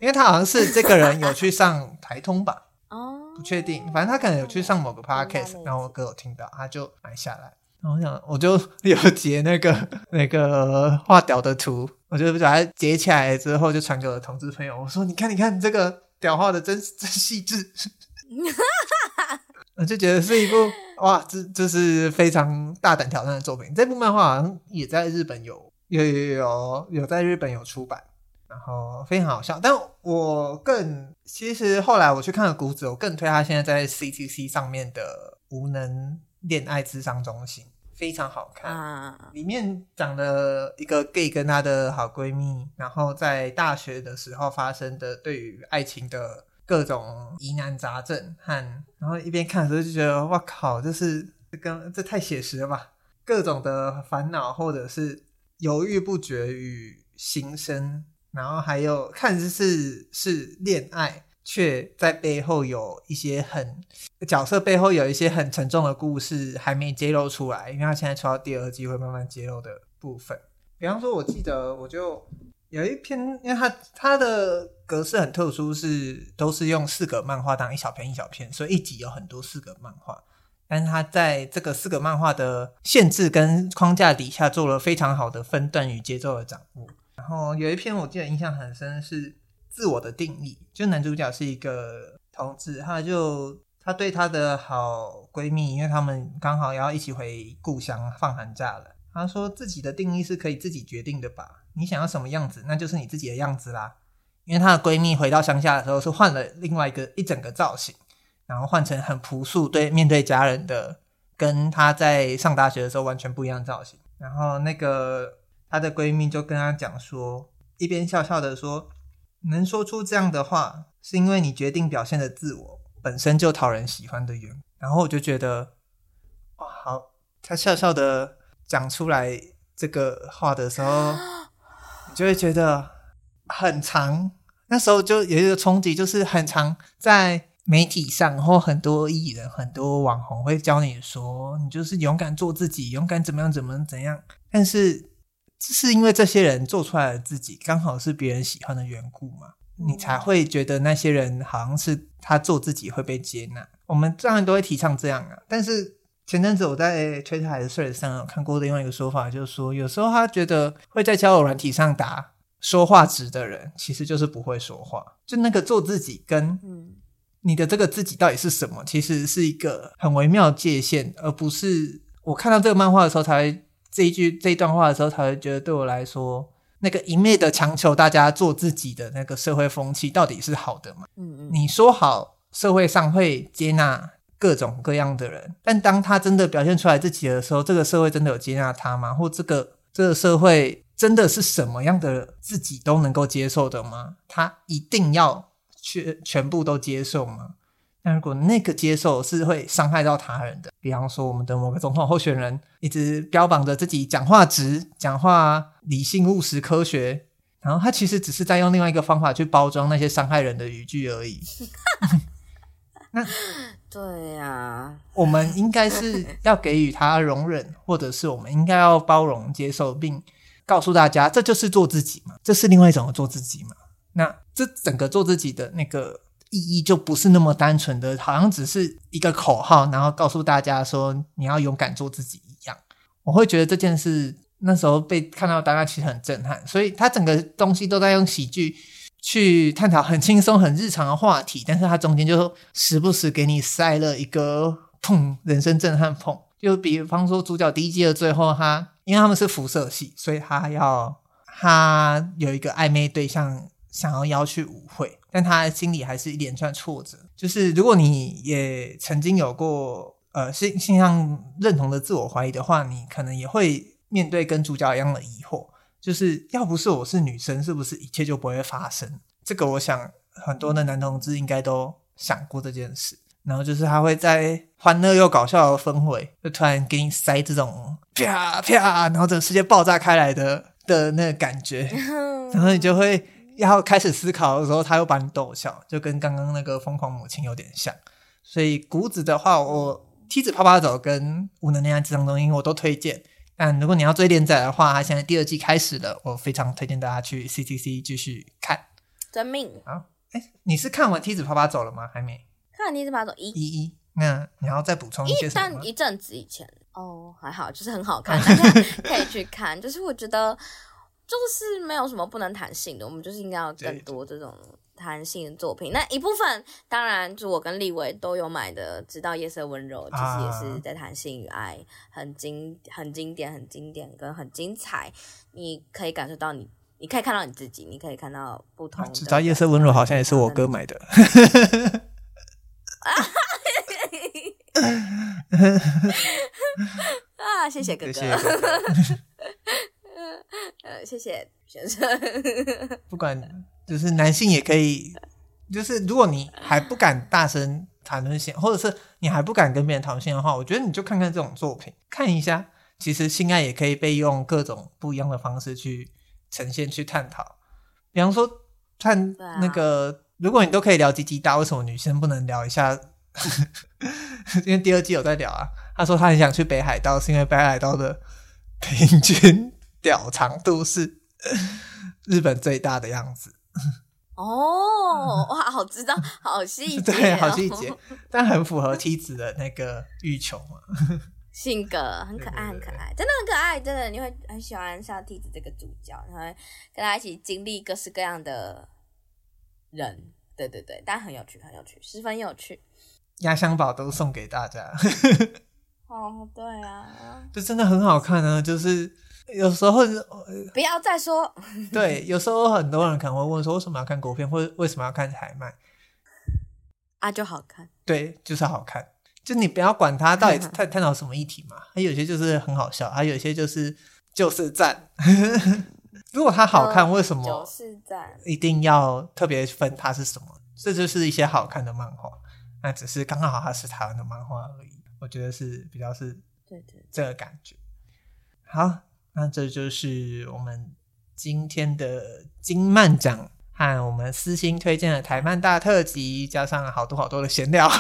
因为他好像是这个人有去上台通吧，哦，不确定，反正他可能有去上某个 podcast，然后我哥有听到，他就买下来。然后我想，我就有截那个 *laughs* 那个画屌的图，我就把它截起来之后就传给我的同志朋友，我说：“你看，你看这个屌画的真真细致。*laughs* ”我就觉得是一部哇，这这是非常大胆挑战的作品。这部漫画好像也在日本有有有有有在日本有出版。然后非常好笑，但我更其实后来我去看了谷子，我更推他现在在 CTC 上面的无能恋爱智商中心，非常好看。啊，里面讲了一个 gay 跟她的好闺蜜，然后在大学的时候发生的对于爱情的各种疑难杂症和，然后一边看的时候就觉得哇靠，这是这跟这太写实了吧？各种的烦恼或者是犹豫不决与心声。然后还有看似是是恋爱，却在背后有一些很角色背后有一些很沉重的故事还没揭露出来，因为他现在出到第二季会慢慢揭露的部分。比方说，我记得我就有一篇，因为它它的格式很特殊，是都是用四格漫画当一小篇一小篇，所以一集有很多四格漫画。但是它在这个四格漫画的限制跟框架底下，做了非常好的分段与节奏的掌握。然后有一篇我记得印象很深，是自我的定义。就男主角是一个同志，他就他对他的好闺蜜，因为他们刚好要一起回故乡放寒假了。他说自己的定义是可以自己决定的吧？你想要什么样子，那就是你自己的样子啦。因为她的闺蜜回到乡下的时候是换了另外一个一整个造型，然后换成很朴素对面对家人的，跟她在上大学的时候完全不一样的造型。然后那个。她的闺蜜就跟她讲说，一边笑笑的说：“能说出这样的话，是因为你决定表现的自我本身就讨人喜欢的缘。”然后我就觉得，哇，好！他笑笑的讲出来这个话的时候，你就会觉得很常。那时候就有一个冲击，就是很常在媒体上或很多艺人、很多网红会教你说，你就是勇敢做自己，勇敢怎么样怎么怎样，但是。是因为这些人做出来的自己刚好是别人喜欢的缘故嘛？你才会觉得那些人好像是他做自己会被接纳。我们当然都会提倡这样啊，但是前阵子我在 Twitter 还是 Threads 上有看过另外一个说法，就是说有时候他觉得会在交友软体上打说话直的人，其实就是不会说话。就那个做自己跟你的这个自己到底是什么，其实是一个很微妙的界限，而不是我看到这个漫画的时候才会这一句这一段话的时候才会觉得对我来说。那个一昧的强求大家做自己的那个社会风气到底是好的吗？嗯嗯，你说好社会上会接纳各种各样的人，但当他真的表现出来自己的时候，这个社会真的有接纳他吗？或这个这个社会真的是什么样的自己都能够接受的吗？他一定要全全部都接受吗？那如果那个接受是会伤害到他人的，比方说我们的某个总统候选人一直标榜着自己讲话直、讲话理性、务实、科学，然后他其实只是在用另外一个方法去包装那些伤害人的语句而已。*laughs* 那 *laughs* 对呀、啊，我们应该是要给予他容忍，或者是我们应该要包容、接受，并告诉大家，这就是做自己嘛，这是另外一种的做自己嘛。那这整个做自己的那个。意义就不是那么单纯的，好像只是一个口号，然后告诉大家说你要勇敢做自己一样。我会觉得这件事那时候被看到，大家其实很震撼。所以他整个东西都在用喜剧去探讨很轻松、很日常的话题，但是他中间就时不时给你塞了一个砰，人生震撼砰。就比方说主角第一季的最后，他因为他们是辐射系，所以他要他有一个暧昧对象。想要邀去舞会，但他心里还是一连串挫折。就是如果你也曾经有过呃性性向认同的自我怀疑的话，你可能也会面对跟主角一样的疑惑，就是要不是我是女生，是不是一切就不会发生？这个我想很多的男同志应该都想过这件事。然后就是他会在欢乐又搞笑的氛围，就突然给你塞这种啪啪，然后整个世界爆炸开来的的那个感觉，*laughs* 然后你就会。要开始思考的时候，他又把你逗笑，就跟刚刚那个疯狂母亲有点像。所以谷子的话，我梯子啪啪走跟无能恋爱咨商中心我都推荐。但如果你要追连载的话，它现在第二季开始了，我非常推荐大家去 CCC 继续看。真命好，哎、欸，你是看完梯子啪啪走了吗？还没看完梯子啪啪走一一一。那你要再补充一些什么？但一阵子以前哦，还好，就是很好看，*laughs* 大家可以去看。就是我觉得。就是没有什么不能谈性的，我们就是应该要更多这种谈性的作品。那一部分当然，就我跟立伟都有买的《直到夜色温柔》，其实也是在谈性与爱，很经很经典、很经典跟很精彩。你可以感受到你，你可以看到你自己，你可以看到不同的。《直到夜色温柔》好像也是我哥买的。*laughs* 啊，谢谢哥哥。*laughs* 谢谢哥哥呃，谢谢先生。不管就是男性也可以，就是如果你还不敢大声谈论性，或者是你还不敢跟别人讨论性的话，我觉得你就看看这种作品，看一下，其实性爱也可以被用各种不一样的方式去呈现、去探讨。比方说，看那个，啊、如果你都可以聊鸡鸡大，为什么女生不能聊一下？*laughs* 因为第二季有在聊啊，他说他很想去北海道，是因为北海道的 *laughs* 平均。屌长度是 *laughs* 日本最大的样子。哦，哇，好知道，好细节，*laughs* 对，好细节，但很符合梯子的那个欲求嘛，性格很可爱，很可爱，真的很可爱，真的你会很喜欢像梯子这个主角，然后跟他一起经历各式各样的人，对对对，但很有趣，很有趣，十分有趣，压箱宝都送给大家，哦，对啊，*laughs* 这真的很好看啊，就是。有时候不要再说。*laughs* *laughs* 对，有时候很多人可能会问说，为什么要看国片，或者为什么要看台漫？啊，就好看。对，就是好看。就你不要管它到底探 *laughs* 探讨什么议题嘛，它有些就是很好笑，它有些就是就是赞。如果它好看，为什么就是赞？一定要特别分它是什么？这就是一些好看的漫画，那只是刚刚好它是台湾的漫画而已。我觉得是比较是对对这个感觉。好。那这就是我们今天的金漫奖和我们私心推荐的台漫大特辑，加上好多好多的闲聊。*laughs*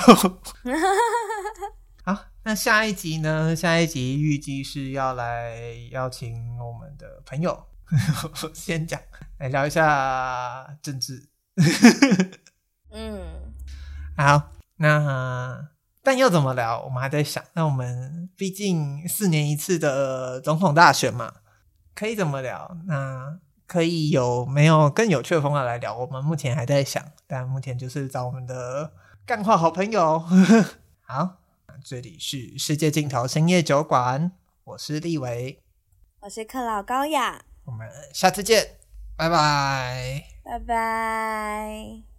好，那下一集呢？下一集预计是要来邀请我们的朋友，*laughs* 先讲来聊一下政治。*laughs* 嗯，好，那但要怎么聊，我们还在想。那我们毕竟四年一次的总统大选嘛，可以怎么聊？那可以有没有更有趣的方法来聊？我们目前还在想，但目前就是找我们的干话好朋友。*laughs* 好，这里是世界尽头深夜酒馆，我是立维，我是克劳高雅，我们下次见，拜拜，拜拜。